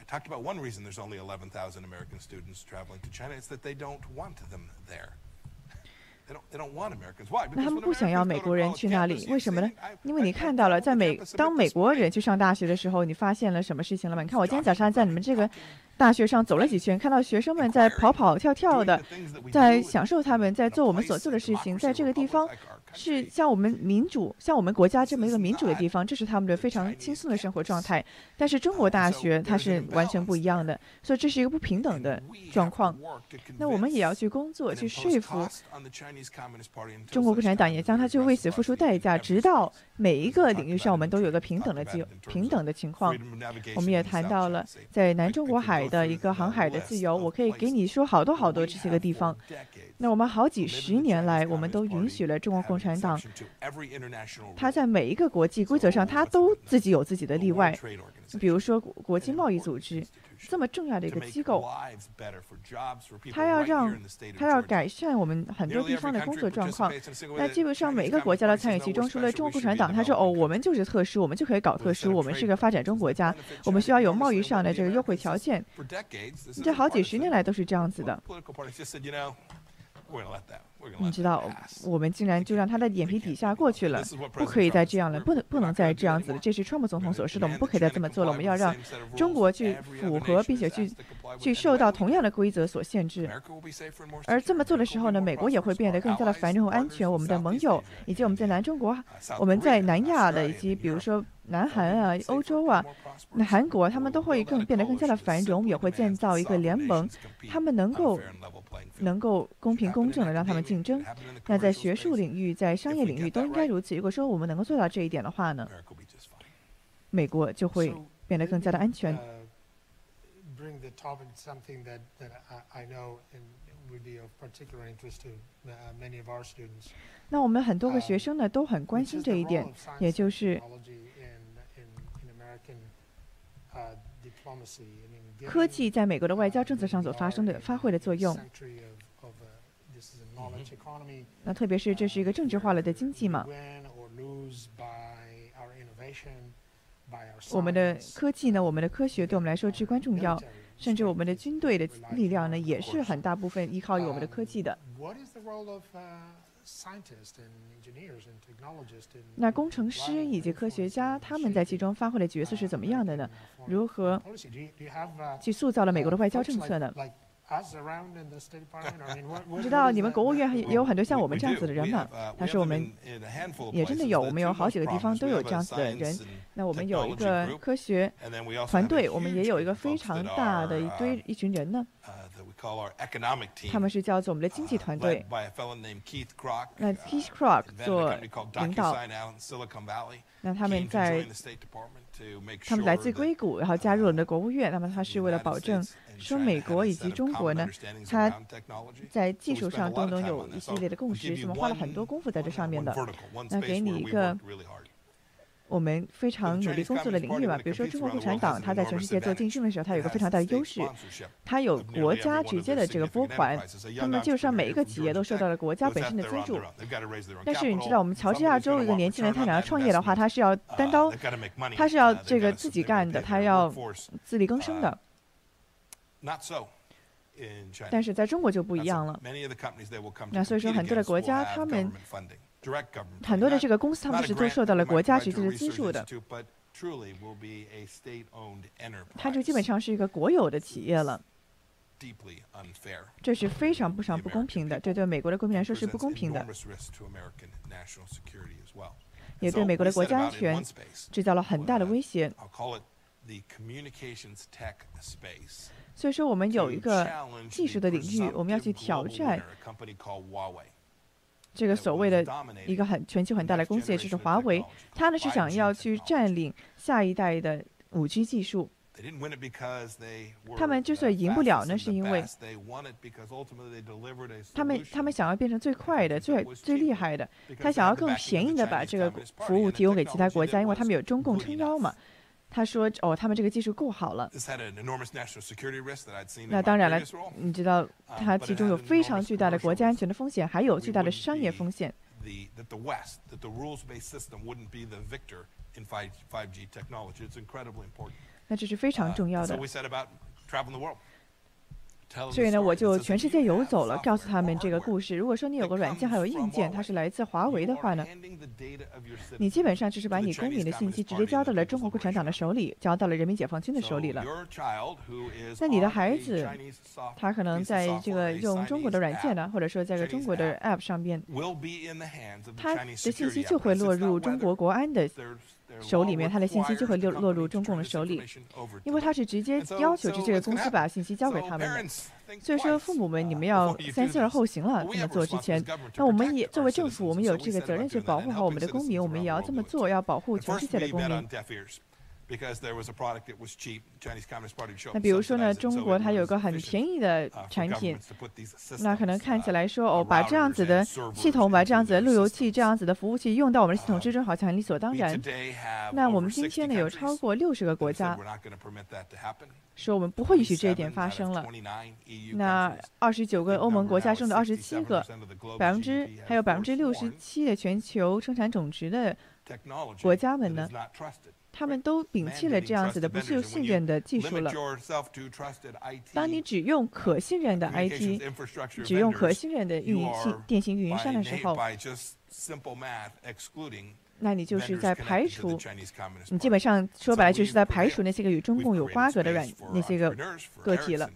那他们不想要美国人去那里，为什么呢？因为你看到了，在美当美国人去上大学的时候，你发现了什么事情了吗？你看我今天早上在你们这个大学上走了几圈，看到学生们在跑跑跳跳的，在享受他们在做我们所做的事情，在这个地方。是像我们民主，像我们国家这么一个民主的地方，这是他们的非常轻松的生活状态。但是中国大学它是完全不一样的，所以这是一个不平等的状况。那我们也要去工作，去说服中国共产党，也将他去为此付出代价，直到每一个领域上我们都有个平等的机平等的情况。我们也谈到了在南中国海的一个航海的自由，我可以给你说好多好多这些个地方。那我们好几十年来，我们都允许了中国共产党，他在每一个国际规则上，他都自己有自己的例外。比如说国际贸易组织这么重要的一个机构，他要让他要改善我们很多地方的工作状况。那基本上每一个国家都参与其中，除了中国共产党，他说：“哦，我们就是特殊，我们就可以搞特殊，我们是个发展中国家，我们需要有贸易上的这个优惠条件。”这好几十年来都是这样子的。你知道，我们竟然就让他的眼皮底下过去了，不可以再这样了，不能不能再这样子了。这是川普总统所说的，我们不可以再这么做了。我们要让中国去符合，并且去去受到同样的规则所限制。而这么做的时候呢，美国也会变得更加的繁荣和安全。我们的盟友以及我们在南中国、我们在南亚的以及比如说南韩啊、欧洲啊、那韩国，他们都会更变得更加的繁荣。也会建造一个联盟，他们能够。能够公平公正的让他们竞争，那在学术领域、在商业领域都应该如此。如果说我们能够做到这一点的话呢，美国就会变得更加的安全。那我们很多个学生呢都很关心这一点，也就是科技在美国的外交政策上所发生的发挥的作用。那特别是这是一个政治化了的经济嘛？我们的科技呢，我们的科学对我们来说至关重要，甚至我们的军队的力量呢，也是很大部分依靠于我们的科技的。那工程师以及科学家他们在其中发挥的角色是怎么样的呢？如何去塑造了美国的外交政策呢？不 知道你们国务院也有很多像我们这样子的人嘛？但是我们也真的有，我们有好几个地方都有这样子的人。那我们有一个科学团队，我们也有一个非常大的一堆一群人呢。他们是叫做我们的经济团队。那 Keith Krog 做领导。那他们在，他们来自硅谷，然后加入了我们的国务院。那么他是为了保证。说美国以及中国呢，它在技术上都能有一系列的共识，是我们花了很多功夫在这上面的。那给你一个我们非常努力工作的领域吧，比如说中国共产党，它在全世界做竞争的时候，它有一个非常大的优势，它有国家直接的这个拨款，那么基本上每一个企业都受到了国家本身的资助。但是你知道，我们乔治亚州一个年轻人，他想要创业的话，他是要单刀，他是要这个自己干的，他要自力更生的。但是在中国就不一样了。那所以说，很多的国家，他们很多的这个公司，他们是都受到了国家直接的资助的。它就基本上是一个国有的企业了。这是非常非常不公平的，这对美国的公民来说是不公平的，也对美国的国家安全制造了很大的威胁。所以说，我们有一个技术的领域，我们要去挑战这个所谓的一个很全球很大的公司，也就是华为。它呢是想要去占领下一代的五 G 技术。他们之所以赢不了呢，是因为他们他们想要变成最快的、最最厉害的，他想要更便宜的把这个服务提供给其他国家，因为他们有中共撑腰嘛。他说：“哦，他们这个技术够好了。”那当然了，你知道，它其中有非常巨大的国家安全的风险，还有巨大的商业风险。那这是非常重要的。所以呢，我就全世界游走了，告诉他们这个故事。如果说你有个软件还有硬件，它是来自华为的话呢，你基本上就是把你公民的信息直接交到了中国共产党的手里，交到了人民解放军的手里了。那你的孩子，他可能在这个用中国的软件呢，或者说在这个中国的 App 上边，他的信息就会落入中国国安的。手里面，他的信息就会落落入中共的手里，因为他是直接要求着这个公司把信息交给他们的。所以说，父母们，你们要三思而后行了。这么做之前，那我们也作为政府，我们有这个责任去保护好我们的公民，我们也要这么做，要保护全世界的公民。那比如说呢，中国它有个很便宜的产品，那可能看起来说哦，把这样子的系统，把这样子的路由器、这样子的服务器用到我们的系统之中，好像很理所当然。那我们今天呢，有超过六十个国家说我们不会允许这一点发生了。那二十九个欧盟国家中的二十七个，百分之还有百分之六十七的全球生产总值的国家们呢？他们都摒弃了这样子的不受信任的技术了。当你只用可信任的 IT，只用可信任的运营器、电信运营商的时候，那你就是在排除，你基本上说白了就是在排除那些个与中共有瓜葛的软那些个个体了。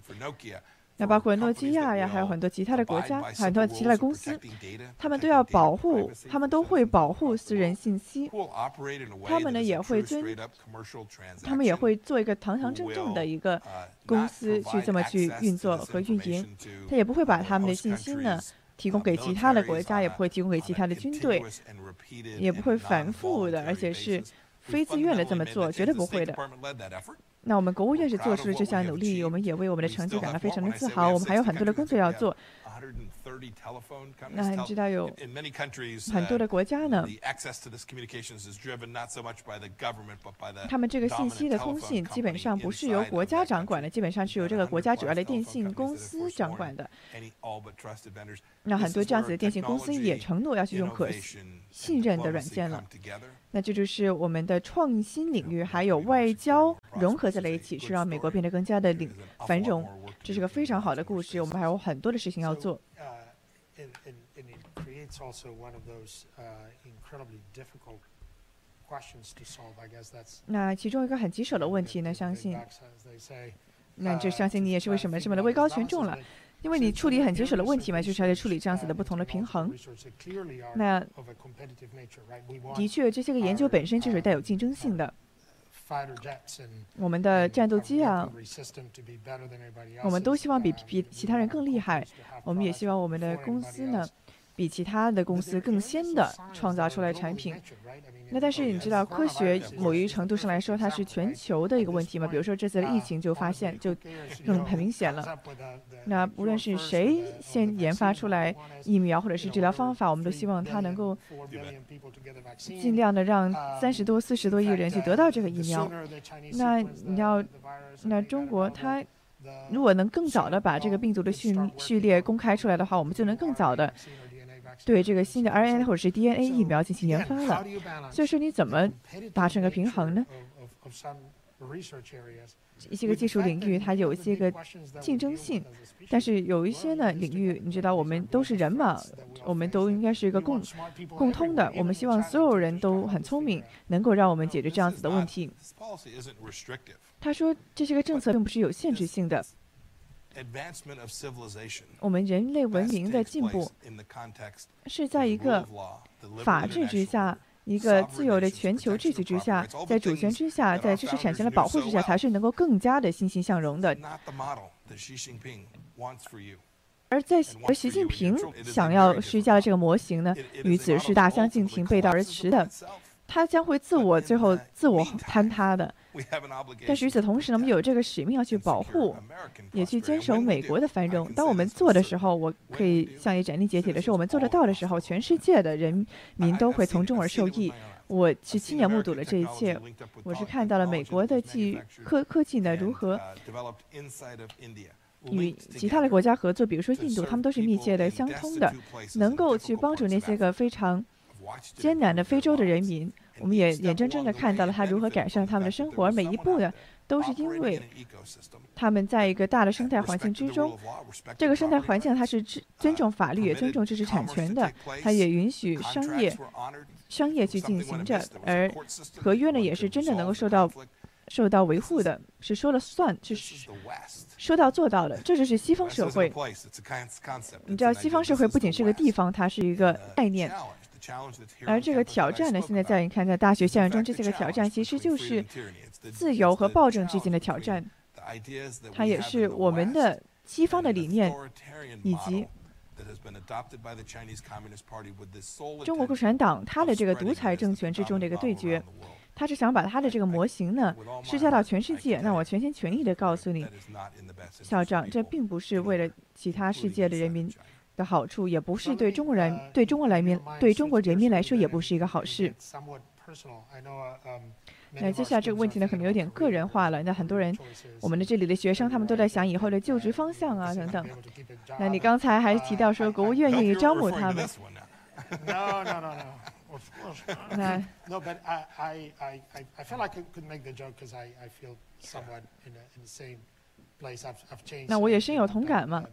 那包括诺基亚呀，还有很多其他的国家，很多其他的公司，他们都要保护，他们都会保护私人信息。他们呢也会遵，他们也会做一个堂堂正正的一个公司去这么去运作和运营。他也不会把他们的信息呢提供给其他的国家，也不会提供给其他的军队，也不会反复的，而且是非自愿的这么做，绝对不会的。那我们国务院是做出了这项努力，我们也为我们的成绩感到非常的自豪。我们还有很多的工作要做，那你知道有很多的国家呢，他们这个信息的通信基本上不是由国家掌管的，基本上是由这个国家主要的电信公司掌管的。那很多这样子的电信公司也承诺要去用可信任的软件了。那这就是我们的创新领域，还有外交融合在了一起，是让美国变得更加的领繁荣。这是个非常好的故事，我们还有很多的事情要做。那其中一个很棘手的问题呢，相信，那就相信你也是为什么这么的位高权重了。因为你处理很棘手的问题嘛，就是要处理这样子的不同的平衡。那的确，这些个研究本身就是带有竞争性的。我们的战斗机啊，我们都希望比比其他人更厉害。我们也希望我们的公司呢，比其他的公司更先的创造出来产品。那但是你知道，科学某一程度上来说，它是全球的一个问题嘛？比如说这次的疫情就发现，就更很明显了。那无论是谁先研发出来疫苗或者是治疗方法，我们都希望它能够尽量的让三十多、四十多亿人去得到这个疫苗。那你要，那中国它如果能更早的把这个病毒的序序列公开出来的话，我们就能更早的。对这个新的 RNA 或者是 DNA 疫苗进行研发了，所以说你怎么达成个平衡呢？一些个技术领域它有一些个竞争性，但是有一些呢领域，你知道我们都是人嘛，我们都应该是一个共共通的。我们希望所有人都很聪明，能够让我们解决这样子的问题。他说这些个政策并不是有限制性的。我们人类文明的进步是在一个法治之下、一个自由的全球秩序之下，在主权之下、在知识产权的保护之下，才是能够更加的欣欣向荣的。而在而习近平想要施加的这个模型呢，与此是大相径庭、背道而驰的。他将会自我最后自我坍塌的。但是与此同时呢，我们有这个使命要去保护，也去坚守美国的繁荣。当我们做的时候，我可以向你斩钉截铁的说，我们做得到的时候，全世界的人民都会从中而受益。我是亲眼目睹了这一切，我是看到了美国的技科科技呢如何与其他的国家合作，比如说印度，他们都是密切的相通的，能够去帮助那些个非常艰难的非洲的人民。我们也眼睁睁地看到了他如何改善他们的生活，而每一步呢，都是因为他们在一个大的生态环境之中。这个生态环境它是尊重法律，也尊重知识产权的，它也允许商业商业去进行着，而合约呢也是真的能够受到受到维护的，是说了算，是说到做到的。这就是西方社会。你知道，西方社会不仅是个地方，它是一个概念。而这个挑战呢，现在在你看，在大学校园中，这些个挑战其实就是自由和暴政之间的挑战。它也是我们的西方的理念，以及中国共产党它的这个独裁政权之中的一个对决。他是想把他的这个模型呢施加到全世界。那我全心全意的告诉你，校长，这并不是为了其他世界的人民。的好处也不是对中国人、对中国人民、对中国人民来说也不是一个好事。那接下来这个问题呢，可能有点个人化了。那很多人，我们的这里的学生，他们都在想以后的就职方向啊等等。那你刚才还提到说，国务院愿意招募他们。那。那 我也深有同感嘛。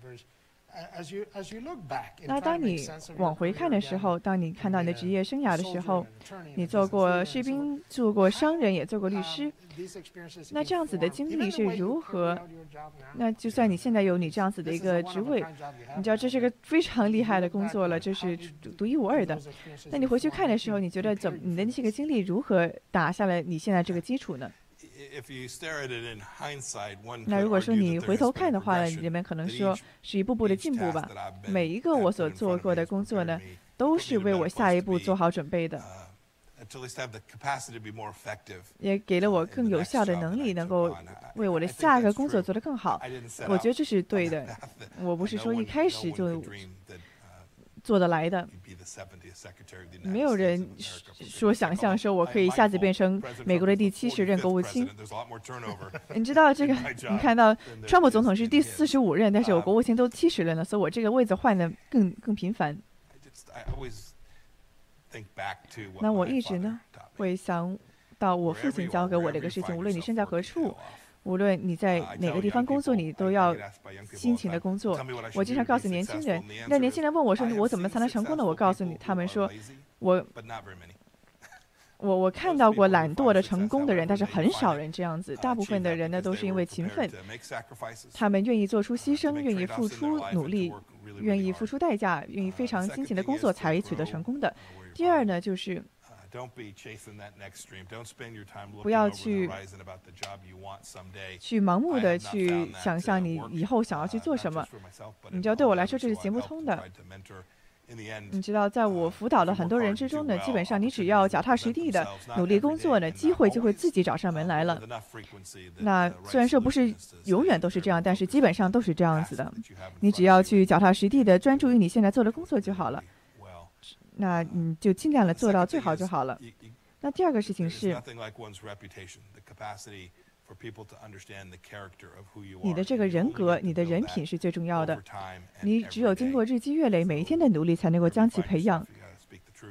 那当你往回看的时候，当你看到你的职业生涯的时候，你做过士兵，做过商人，也做过律师。那这样子的经历是如何？那就算你现在有你这样子的一个职位，你知道这是个非常厉害的工作了，这是独一无二的。那你回去看的时候，你觉得怎么？你的那些个经历如何打下了你现在这个基础呢？那如果说你回头看的话，里面可能说是一步步的进步吧。每一个我所做过的工作呢，都是为我下一步做好准备的。也给了我更有效的能力，能够为我的下一个工作做得更好。我觉得这是对的。我不是说一开始就做得来的。没有人说想象说我可以一下子变成美国的第七十任国务卿。你知道这个？你看到川普总统是第四十五任，但是我国务卿都七十任了，所以我这个位子换的更更频繁。那我一直呢会想到我父亲教给我的一个事情：无论你身在何处，无论你在哪个地方工作，你都要辛勤的工作。我经常告诉年轻人，那年轻人问我说：“我怎么才能成功呢？”我告诉你，他们说：“我 我我 看到过懒惰的成功的人，但是很少人这样子。大部分的人呢都是因为勤奋，他们愿意做出牺牲，愿意付出努力。”愿意付出代价，愿意非常辛勤的工作才取得成功的。第二呢，就是不要去去盲目的去想象你以后想要去做什么。你知道，对我来说这是行不通的。你知道，在我辅导的很多人之中呢，基本上你只要脚踏实地的努力工作呢，机会就会自己找上门来了。那虽然说不是永远都是这样，但是基本上都是这样子的。你只要去脚踏实地的专注于你现在做的工作就好了。那你就尽量的做到最好就好了。那第二个事情是。你的这个人格，你的人品是最重要的。你只有经过日积月累、每一天的努力，才能够将其培养。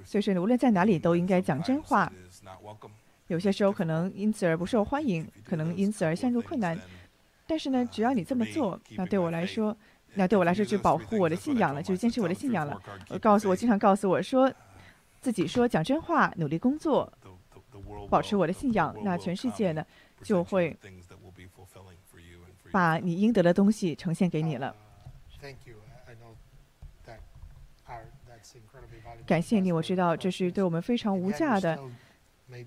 所以说，无论在哪里都应该讲真话。有些时候可能因此而不受欢迎，可能因此而陷入困难。但是呢，只要你这么做，那对我来说，那对我来说就保护我的信仰了，就是坚持我的信仰了。我告诉我，经常告诉我说，自己说讲真话，努力工作，保持我的信仰。那全世界呢？就会把你应得的东西呈现给你了。感谢你，我知道这是对我们非常无价的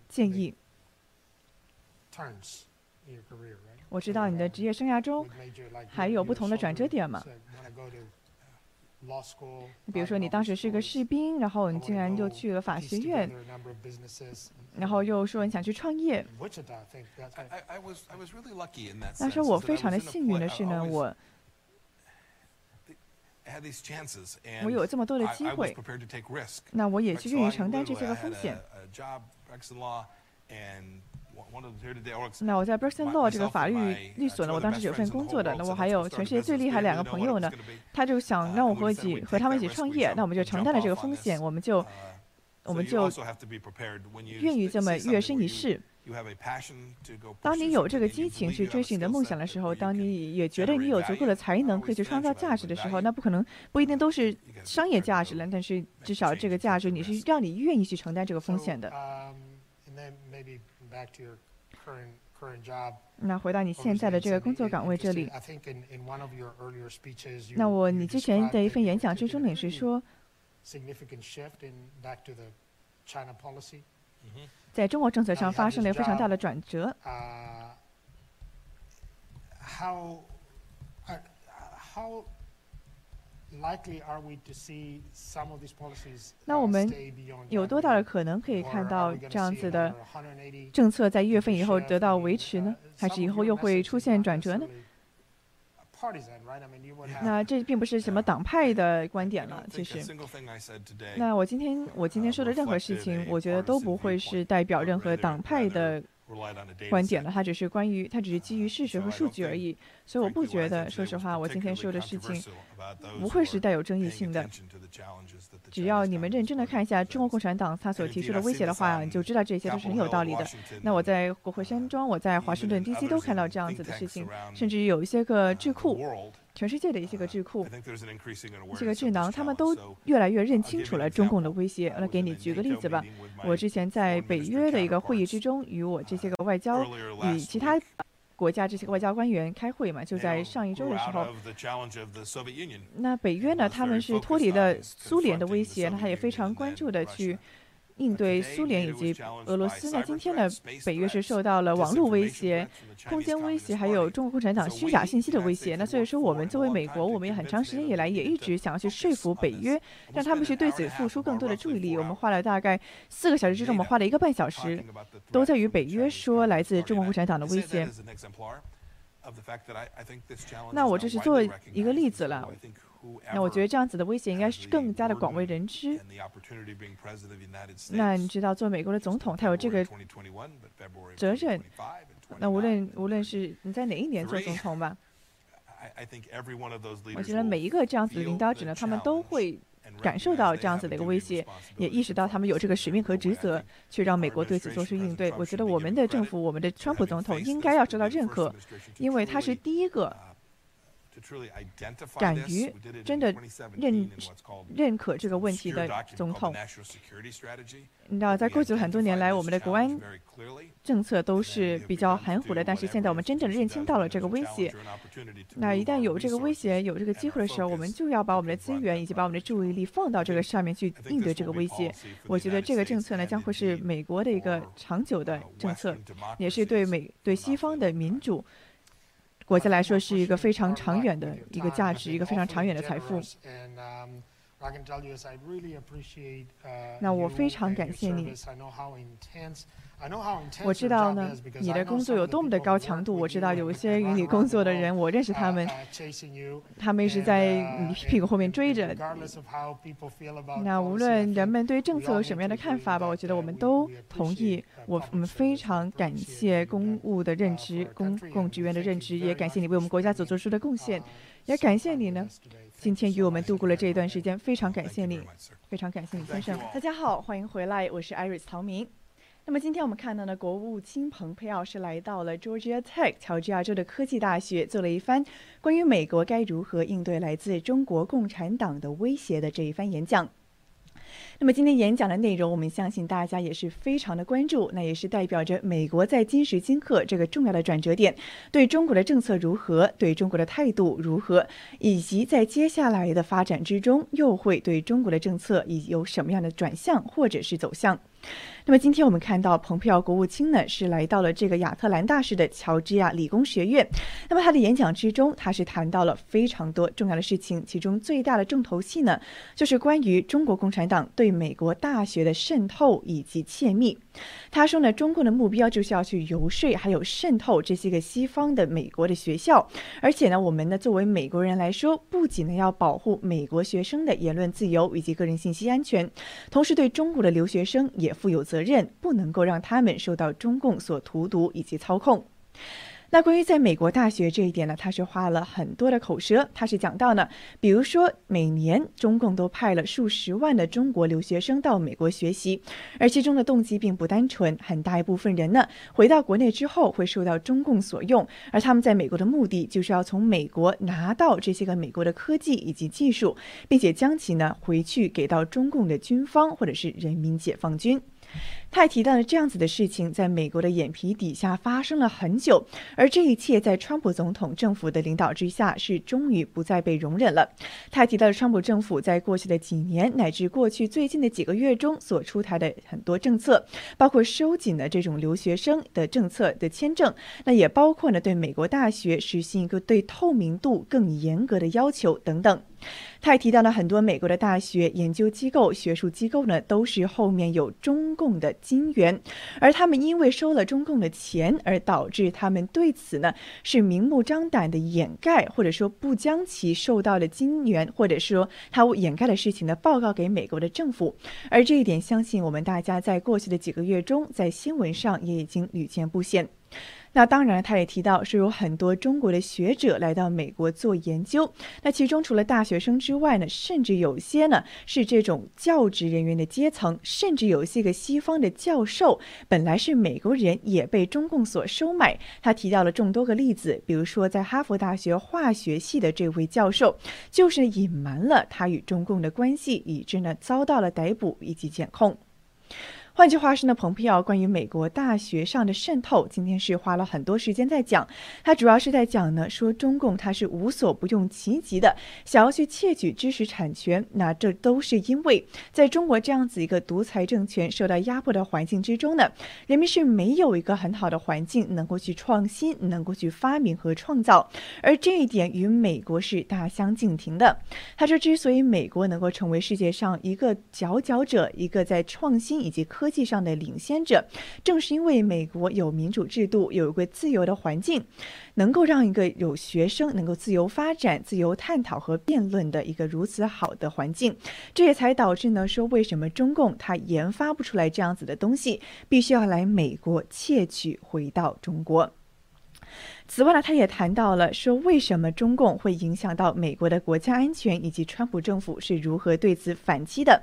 建议。我知道你的职业生涯中还有不同的转折点吗？比如说，你当时是个士兵，然后你竟然就去了法学院，然后又说你想去创业。那时候我非常的幸运的是呢，我我有这么多的机会，那我也去愿意承担这些个风险。那我在 b e r k s o n Law 这个法律律所呢，我当时有份工作的。那我还有全世界最厉害两个朋友呢，他就想让我和一起和他们一起创业。那我们就承担了这个风险，我们就我们就愿意这么跃身一试。当你有这个激情去追寻你的梦想的时候，当你也觉得你有足够的才能可以去创造价值的时候，那不可能不一定都是商业价值了，但是至少这个价值你是让你愿意去承担这个风险的。那回到你现在的这个工作岗位这里，那我你之前的一份演讲之中也是说，在中国政策上发生了非常大的转折。那我们有多大的可能可以看到这样子的政策在一月份以后得到维持呢？还是以后又会出现转折呢？那这并不是什么党派的观点了，其实。那我今天我今天说的任何事情，我觉得都不会是代表任何党派的。观点了，它只是关于，它只是基于事实和数据而已，所以我不觉得，说实话，我今天说的事情不会是带有争议性的。只要你们认真的看一下中国共产党他所提出的威胁的话，你就知道这些都是很有道理的。那我在国会山庄，我在华盛顿 DC 都看到这样子的事情，甚至有一些个智库。全世界的一些个智库，这个智囊，他们都越来越认清楚了中共的威胁。来给你举个例子吧，我之前在北约的一个会议之中，与我这些个外交与其他国家这些个外交官员开会嘛，就在上一周的时候。那北约呢，他们是脱离了苏联的威胁，那他也非常关注的去应对苏联以及俄罗斯。那今天呢，北约是受到了网络威胁、空间威胁，还有中国共产党虚假信息的威胁。那所以说，我们作为美国，我们也很长时间以来也一直想要去说服北约，让他们去对此付出更多的注意力。我们花了大概四个小时之中，我们花了一个半小时，都在与北约说来自中国共产党的威胁。那我这是做一个例子了。那我觉得这样子的威胁应该是更加的广为人知。那你知道，做美国的总统，他有这个责任。那无论无论是你在哪一年做总统吧，我觉得每一个这样子的领导者呢，他们都会感受到这样子的一个威胁，也意识到他们有这个使命和职责，去让美国对此做出应对。我觉得我们的政府，我们的川普总统应该要受到认可，因为他是第一个。敢于真的认认可这个问题的总统，你知道，在过去很多年来，我们的国安政策都是比较含糊的。但是现在我们真正认清到了这个威胁。那一旦有这个威胁、有这个机会的时候，我们就要把我们的资源以及把我们的注意力放到这个上面去应对这个威胁。我觉得这个政策呢，将会是美国的一个长久的政策，也是对美对西方的民主。国家来说是一个非常长远的一个价值，一个非常长远的财富。那我非常感谢你。我知道呢，你的工作有多么的高强度。我知道有一些与你工作的人，我认识他们，他们一直在你屁股后面追着。那无论人们对政策有什么样的看法吧，我觉得我们都同意。我我们非常感谢公务的任职，公共职员的任职，也感谢你为我们国家所做出的贡献，也感谢你呢，今天与我们度过了这一段时间，非常感谢你，非常感谢你，先生。大家好，欢迎回来，我是 Iris 陶明。那么今天我们看到呢，国务卿蓬佩奥是来到了 Georgia Tech 乔治亚州的科技大学，做了一番关于美国该如何应对来自中国共产党的威胁的这一番演讲。那么今天演讲的内容，我们相信大家也是非常的关注，那也是代表着美国在今时今刻这个重要的转折点，对中国的政策如何，对中国的态度如何，以及在接下来的发展之中，又会对中国的政策以有什么样的转向或者是走向。那么今天我们看到，蓬佩奥国务卿呢是来到了这个亚特兰大市的乔治亚理工学院。那么他的演讲之中，他是谈到了非常多重要的事情，其中最大的重头戏呢，就是关于中国共产党对美国大学的渗透以及窃密。他说呢，中共的目标就是要去游说，还有渗透这些个西方的美国的学校，而且呢，我们呢作为美国人来说，不仅呢要保护美国学生的言论自由以及个人信息安全，同时对中国的留学生也负有责任，不能够让他们受到中共所荼毒以及操控。那关于在美国大学这一点呢，他是花了很多的口舌。他是讲到呢，比如说每年中共都派了数十万的中国留学生到美国学习，而其中的动机并不单纯。很大一部分人呢，回到国内之后会受到中共所用，而他们在美国的目的就是要从美国拿到这些个美国的科技以及技术，并且将其呢回去给到中共的军方或者是人民解放军。他还提到了这样子的事情，在美国的眼皮底下发生了很久，而这一切在川普总统政府的领导之下，是终于不再被容忍了。他还提到了川普政府在过去的几年乃至过去最近的几个月中所出台的很多政策，包括收紧了这种留学生的政策的签证，那也包括呢对美国大学实行一个对透明度更严格的要求等等。他还提到了很多美国的大学研究机构、学术机构呢，都是后面有中共的金源，而他们因为收了中共的钱，而导致他们对此呢是明目张胆的掩盖，或者说不将其受到的金源，或者说他掩盖的事情呢报告给美国的政府。而这一点，相信我们大家在过去的几个月中，在新闻上也已经屡见不鲜。那当然，他也提到是有很多中国的学者来到美国做研究。那其中除了大学生之外呢，甚至有些呢是这种教职人员的阶层，甚至有些个西方的教授本来是美国人，也被中共所收买。他提到了众多个例子，比如说在哈佛大学化学系的这位教授，就是隐瞒了他与中共的关系，以致呢遭到了逮捕以及检控。换句话说呢，蓬佩奥关于美国大学上的渗透，今天是花了很多时间在讲。他主要是在讲呢，说中共他是无所不用其极的，想要去窃取知识产权。那这都是因为在中国这样子一个独裁政权受到压迫的环境之中呢，人民是没有一个很好的环境能够去创新，能够去发明和创造。而这一点与美国是大相径庭的。他说，之所以美国能够成为世界上一个佼佼者，一个在创新以及科科技上的领先者，正是因为美国有民主制度，有一个自由的环境，能够让一个有学生能够自由发展、自由探讨和辩论的一个如此好的环境，这也才导致呢说为什么中共它研发不出来这样子的东西，必须要来美国窃取回到中国。此外呢，他也谈到了说，为什么中共会影响到美国的国家安全，以及川普政府是如何对此反击的。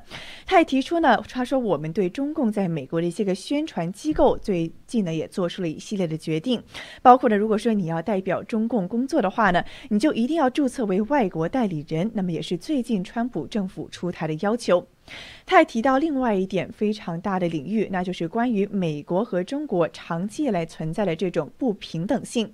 他也提出呢，他说我们对中共在美国的一些个宣传机构最近呢也做出了一系列的决定，包括呢，如果说你要代表中共工作的话呢，你就一定要注册为外国代理人。那么也是最近川普政府出台的要求。他还提到另外一点非常大的领域，那就是关于美国和中国长期以来存在的这种不平等性。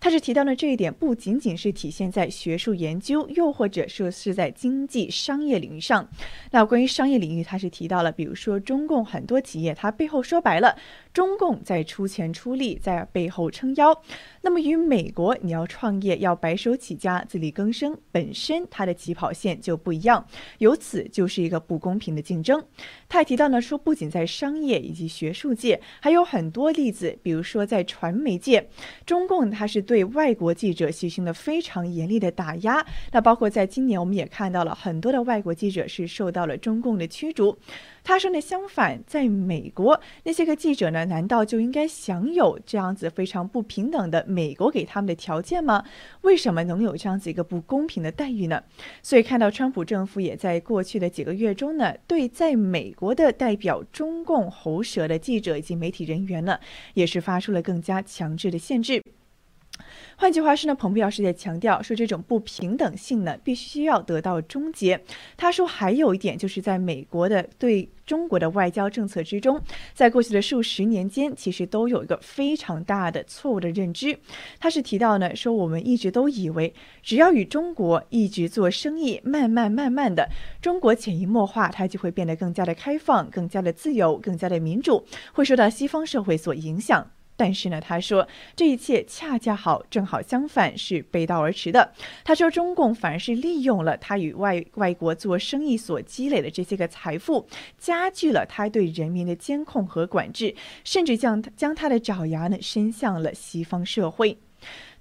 他是提到了这一点，不仅仅是体现在学术研究，又或者说是在经济商业领域上。那关于商业领域，他是提到了，比如说中共很多企业，它背后说白了，中共在出钱出力，在背后撑腰。那么与美国，你要创业要白手起家、自力更生，本身它的起跑线就不一样，由此就是一个不公平的竞争。他还提到呢，说不仅在商业以及学术界，还有很多例子，比如说在传媒界，中共它是。对外国记者进行了非常严厉的打压，那包括在今年，我们也看到了很多的外国记者是受到了中共的驱逐。他说呢，相反，在美国那些个记者呢，难道就应该享有这样子非常不平等的美国给他们的条件吗？为什么能有这样子一个不公平的待遇呢？所以看到川普政府也在过去的几个月中呢，对在美国的代表中共喉舌的记者以及媒体人员呢，也是发出了更加强制的限制。换句话说呢，蓬佩奥是在强调说，这种不平等性呢，必须要得到终结。他说，还有一点就是在美国的对中国的外交政策之中，在过去的数十年间，其实都有一个非常大的错误的认知。他是提到呢，说我们一直都以为，只要与中国一直做生意，慢慢慢慢的，中国潜移默化，它就会变得更加的开放，更加的自由，更加的民主，会受到西方社会所影响。但是呢，他说这一切恰恰好，正好相反，是背道而驰的。他说，中共反而是利用了他与外外国做生意所积累的这些个财富，加剧了他对人民的监控和管制，甚至将将他的爪牙呢伸向了西方社会。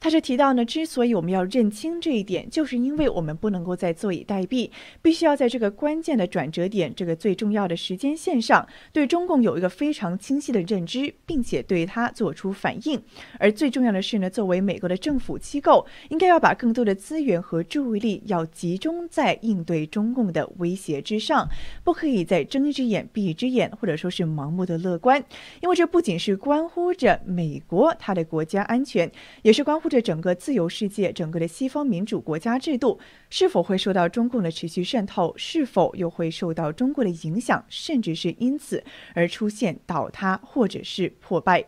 他是提到呢，之所以我们要认清这一点，就是因为我们不能够再坐以待毙，必须要在这个关键的转折点，这个最重要的时间线上，对中共有一个非常清晰的认知，并且对它做出反应。而最重要的是呢，作为美国的政府机构，应该要把更多的资源和注意力要集中在应对中共的威胁之上，不可以再睁一只眼闭一只眼，或者说是盲目的乐观，因为这不仅是关乎着美国它的国家安全，也是关乎。这整个自由世界，整个的西方民主国家制度是否会受到中共的持续渗透？是否又会受到中共的影响？甚至是因此而出现倒塌或者是破败？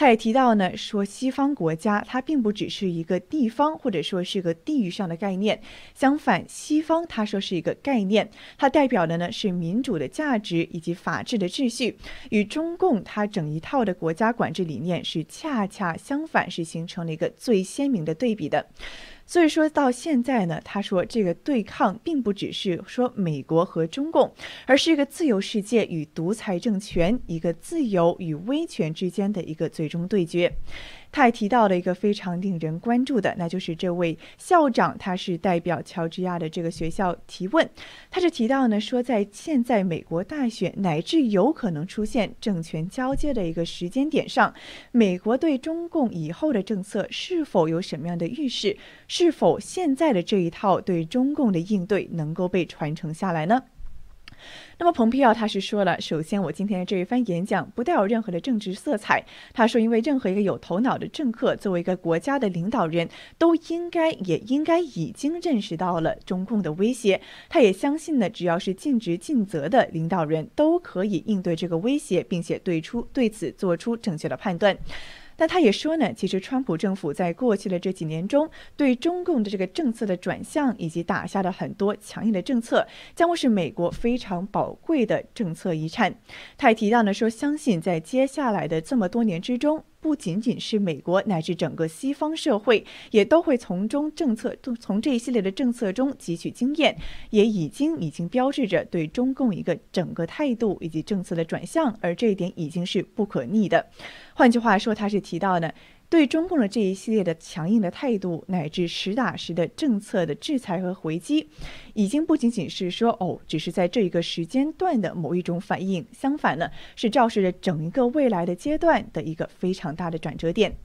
他也提到呢，说西方国家它并不只是一个地方或者说是个地域上的概念，相反，西方他说是一个概念，它代表的呢是民主的价值以及法治的秩序，与中共它整一套的国家管制理念是恰恰相反，是形成了一个最鲜明的对比的。所以说到现在呢，他说这个对抗并不只是说美国和中共，而是一个自由世界与独裁政权，一个自由与威权之间的一个最终对决。他还提到了一个非常令人关注的，那就是这位校长，他是代表乔治亚的这个学校提问。他是提到呢，说在现在美国大选乃至有可能出现政权交接的一个时间点上，美国对中共以后的政策是否有什么样的预示？是否现在的这一套对中共的应对能够被传承下来呢？那么蓬佩奥他是说了，首先我今天的这一番演讲不带有任何的政治色彩。他说，因为任何一个有头脑的政客，作为一个国家的领导人，都应该也应该已经认识到了中共的威胁。他也相信呢，只要是尽职尽责的领导人，都可以应对这个威胁，并且对出对此做出正确的判断。但他也说呢，其实川普政府在过去的这几年中，对中共的这个政策的转向以及打下的很多强硬的政策，将会是美国非常宝贵的政策遗产。他也提到呢，说相信在接下来的这么多年之中。不仅仅是美国，乃至整个西方社会，也都会从中政策，从这一系列的政策中汲取经验，也已经已经标志着对中共一个整个态度以及政策的转向，而这一点已经是不可逆的。换句话说，他是提到呢。对中共的这一系列的强硬的态度，乃至实打实的政策的制裁和回击，已经不仅仅是说哦，只是在这一个时间段的某一种反应，相反呢，是昭示着整一个未来的阶段的一个非常大的转折点。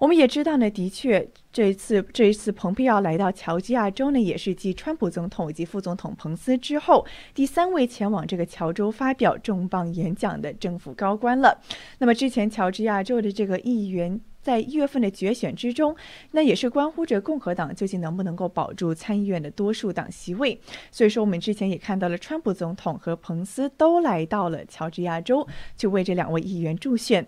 我们也知道呢，的确，这一次这一次蓬佩奥来到乔治亚州呢，也是继川普总统以及副总统彭斯之后，第三位前往这个乔州发表重磅演讲的政府高官了。那么之前乔治亚州的这个议员在一月份的决选之中，那也是关乎着共和党究竟能不能够保住参议院的多数党席位。所以说，我们之前也看到了川普总统和彭斯都来到了乔治亚州，去为这两位议员助选。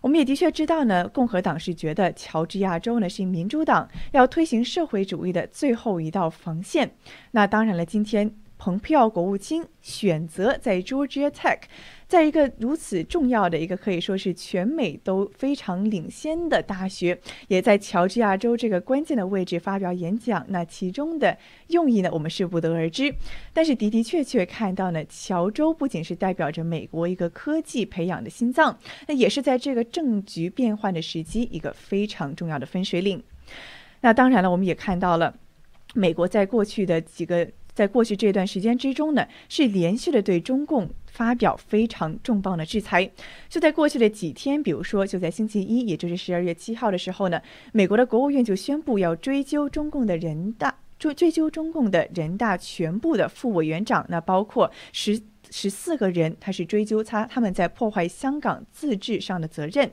我们也的确知道呢，共和党是觉得乔治亚州呢是民主党要推行社会主义的最后一道防线。那当然了，今天。蓬佩奥国务卿选择在 Georgia Tech，在一个如此重要的一个可以说是全美都非常领先的大学，也在乔治亚州这个关键的位置发表演讲。那其中的用意呢，我们是不得而知。但是的的确确看到呢，乔州不仅是代表着美国一个科技培养的心脏，那也是在这个政局变换的时机一个非常重要的分水岭。那当然了，我们也看到了美国在过去的几个。在过去这段时间之中呢，是连续的对中共发表非常重磅的制裁。就在过去的几天，比如说就在星期一，也就是十二月七号的时候呢，美国的国务院就宣布要追究中共的人大追追究中共的人大全部的副委员长，那包括十。十四个人，他是追究他他们在破坏香港自治上的责任。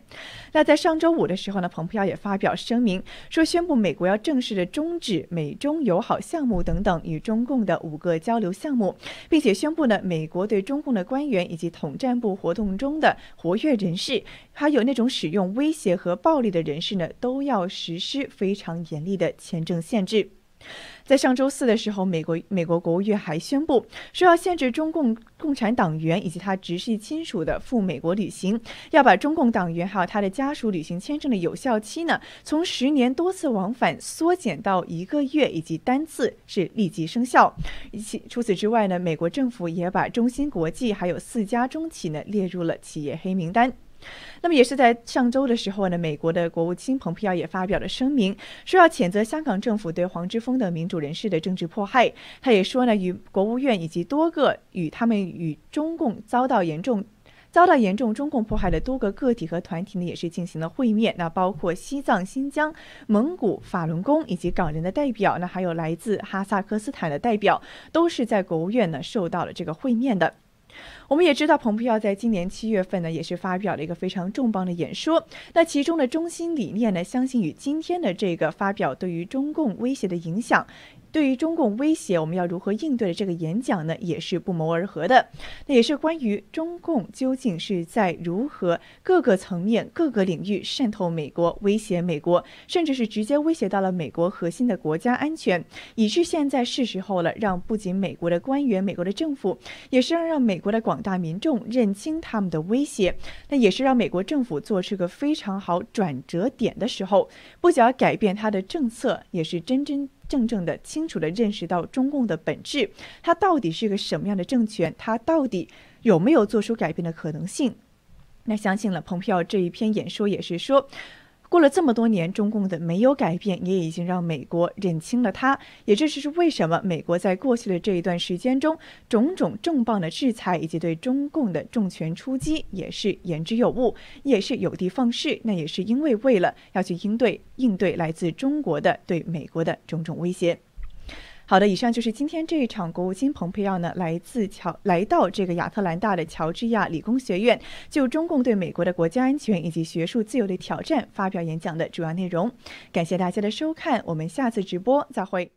那在上周五的时候呢，蓬佩奥也发表声明，说宣布美国要正式的终止美中友好项目等等与中共的五个交流项目，并且宣布呢，美国对中共的官员以及统战部活动中的活跃人士，还有那种使用威胁和暴力的人士呢，都要实施非常严厉的签证限制。在上周四的时候，美国美国国务院还宣布说要限制中共共产党员以及他直系亲属的赴美国旅行，要把中共党员还有他的家属旅行签证的有效期呢，从十年多次往返缩减到一个月，以及单次是立即生效。以及除此之外呢，美国政府也把中芯国际还有四家中企呢列入了企业黑名单。那么也是在上周的时候呢，美国的国务卿蓬佩奥也发表了声明，说要谴责香港政府对黄之锋等民主人士的政治迫害。他也说呢，与国务院以及多个与他们与中共遭到严重遭到严重中共迫害的多个个体和团体呢，也是进行了会面。那包括西藏、新疆、蒙古、法轮功以及港人的代表，那还有来自哈萨克斯坦的代表，都是在国务院呢受到了这个会面的。我们也知道，蓬佩奥在今年七月份呢，也是发表了一个非常重磅的演说。那其中的中心理念呢，相信与今天的这个发表对于中共威胁的影响。对于中共威胁，我们要如何应对的这个演讲呢，也是不谋而合的。那也是关于中共究竟是在如何各个层面、各个领域渗透美国、威胁美国，甚至是直接威胁到了美国核心的国家安全，以致现在是时候了，让不仅美国的官员、美国的政府，也是要让美国的广大民众认清他们的威胁。那也是让美国政府做出个非常好转折点的时候，不仅要改变他的政策，也是真真。正正的、清楚的认识到中共的本质，它到底是一个什么样的政权？它到底有没有做出改变的可能性？那相信了，蓬佩奥这一篇演说也是说。过了这么多年，中共的没有改变，也已经让美国认清了他。也这就是为什么美国在过去的这一段时间中，种种重磅的制裁以及对中共的重拳出击，也是言之有物，也是有的放矢。那也是因为为了要去应对应对来自中国的对美国的种种威胁。好的，以上就是今天这一场国务卿蓬佩奥呢来自乔来到这个亚特兰大的乔治亚理工学院，就中共对美国的国家安全以及学术自由的挑战发表演讲的主要内容。感谢大家的收看，我们下次直播再会。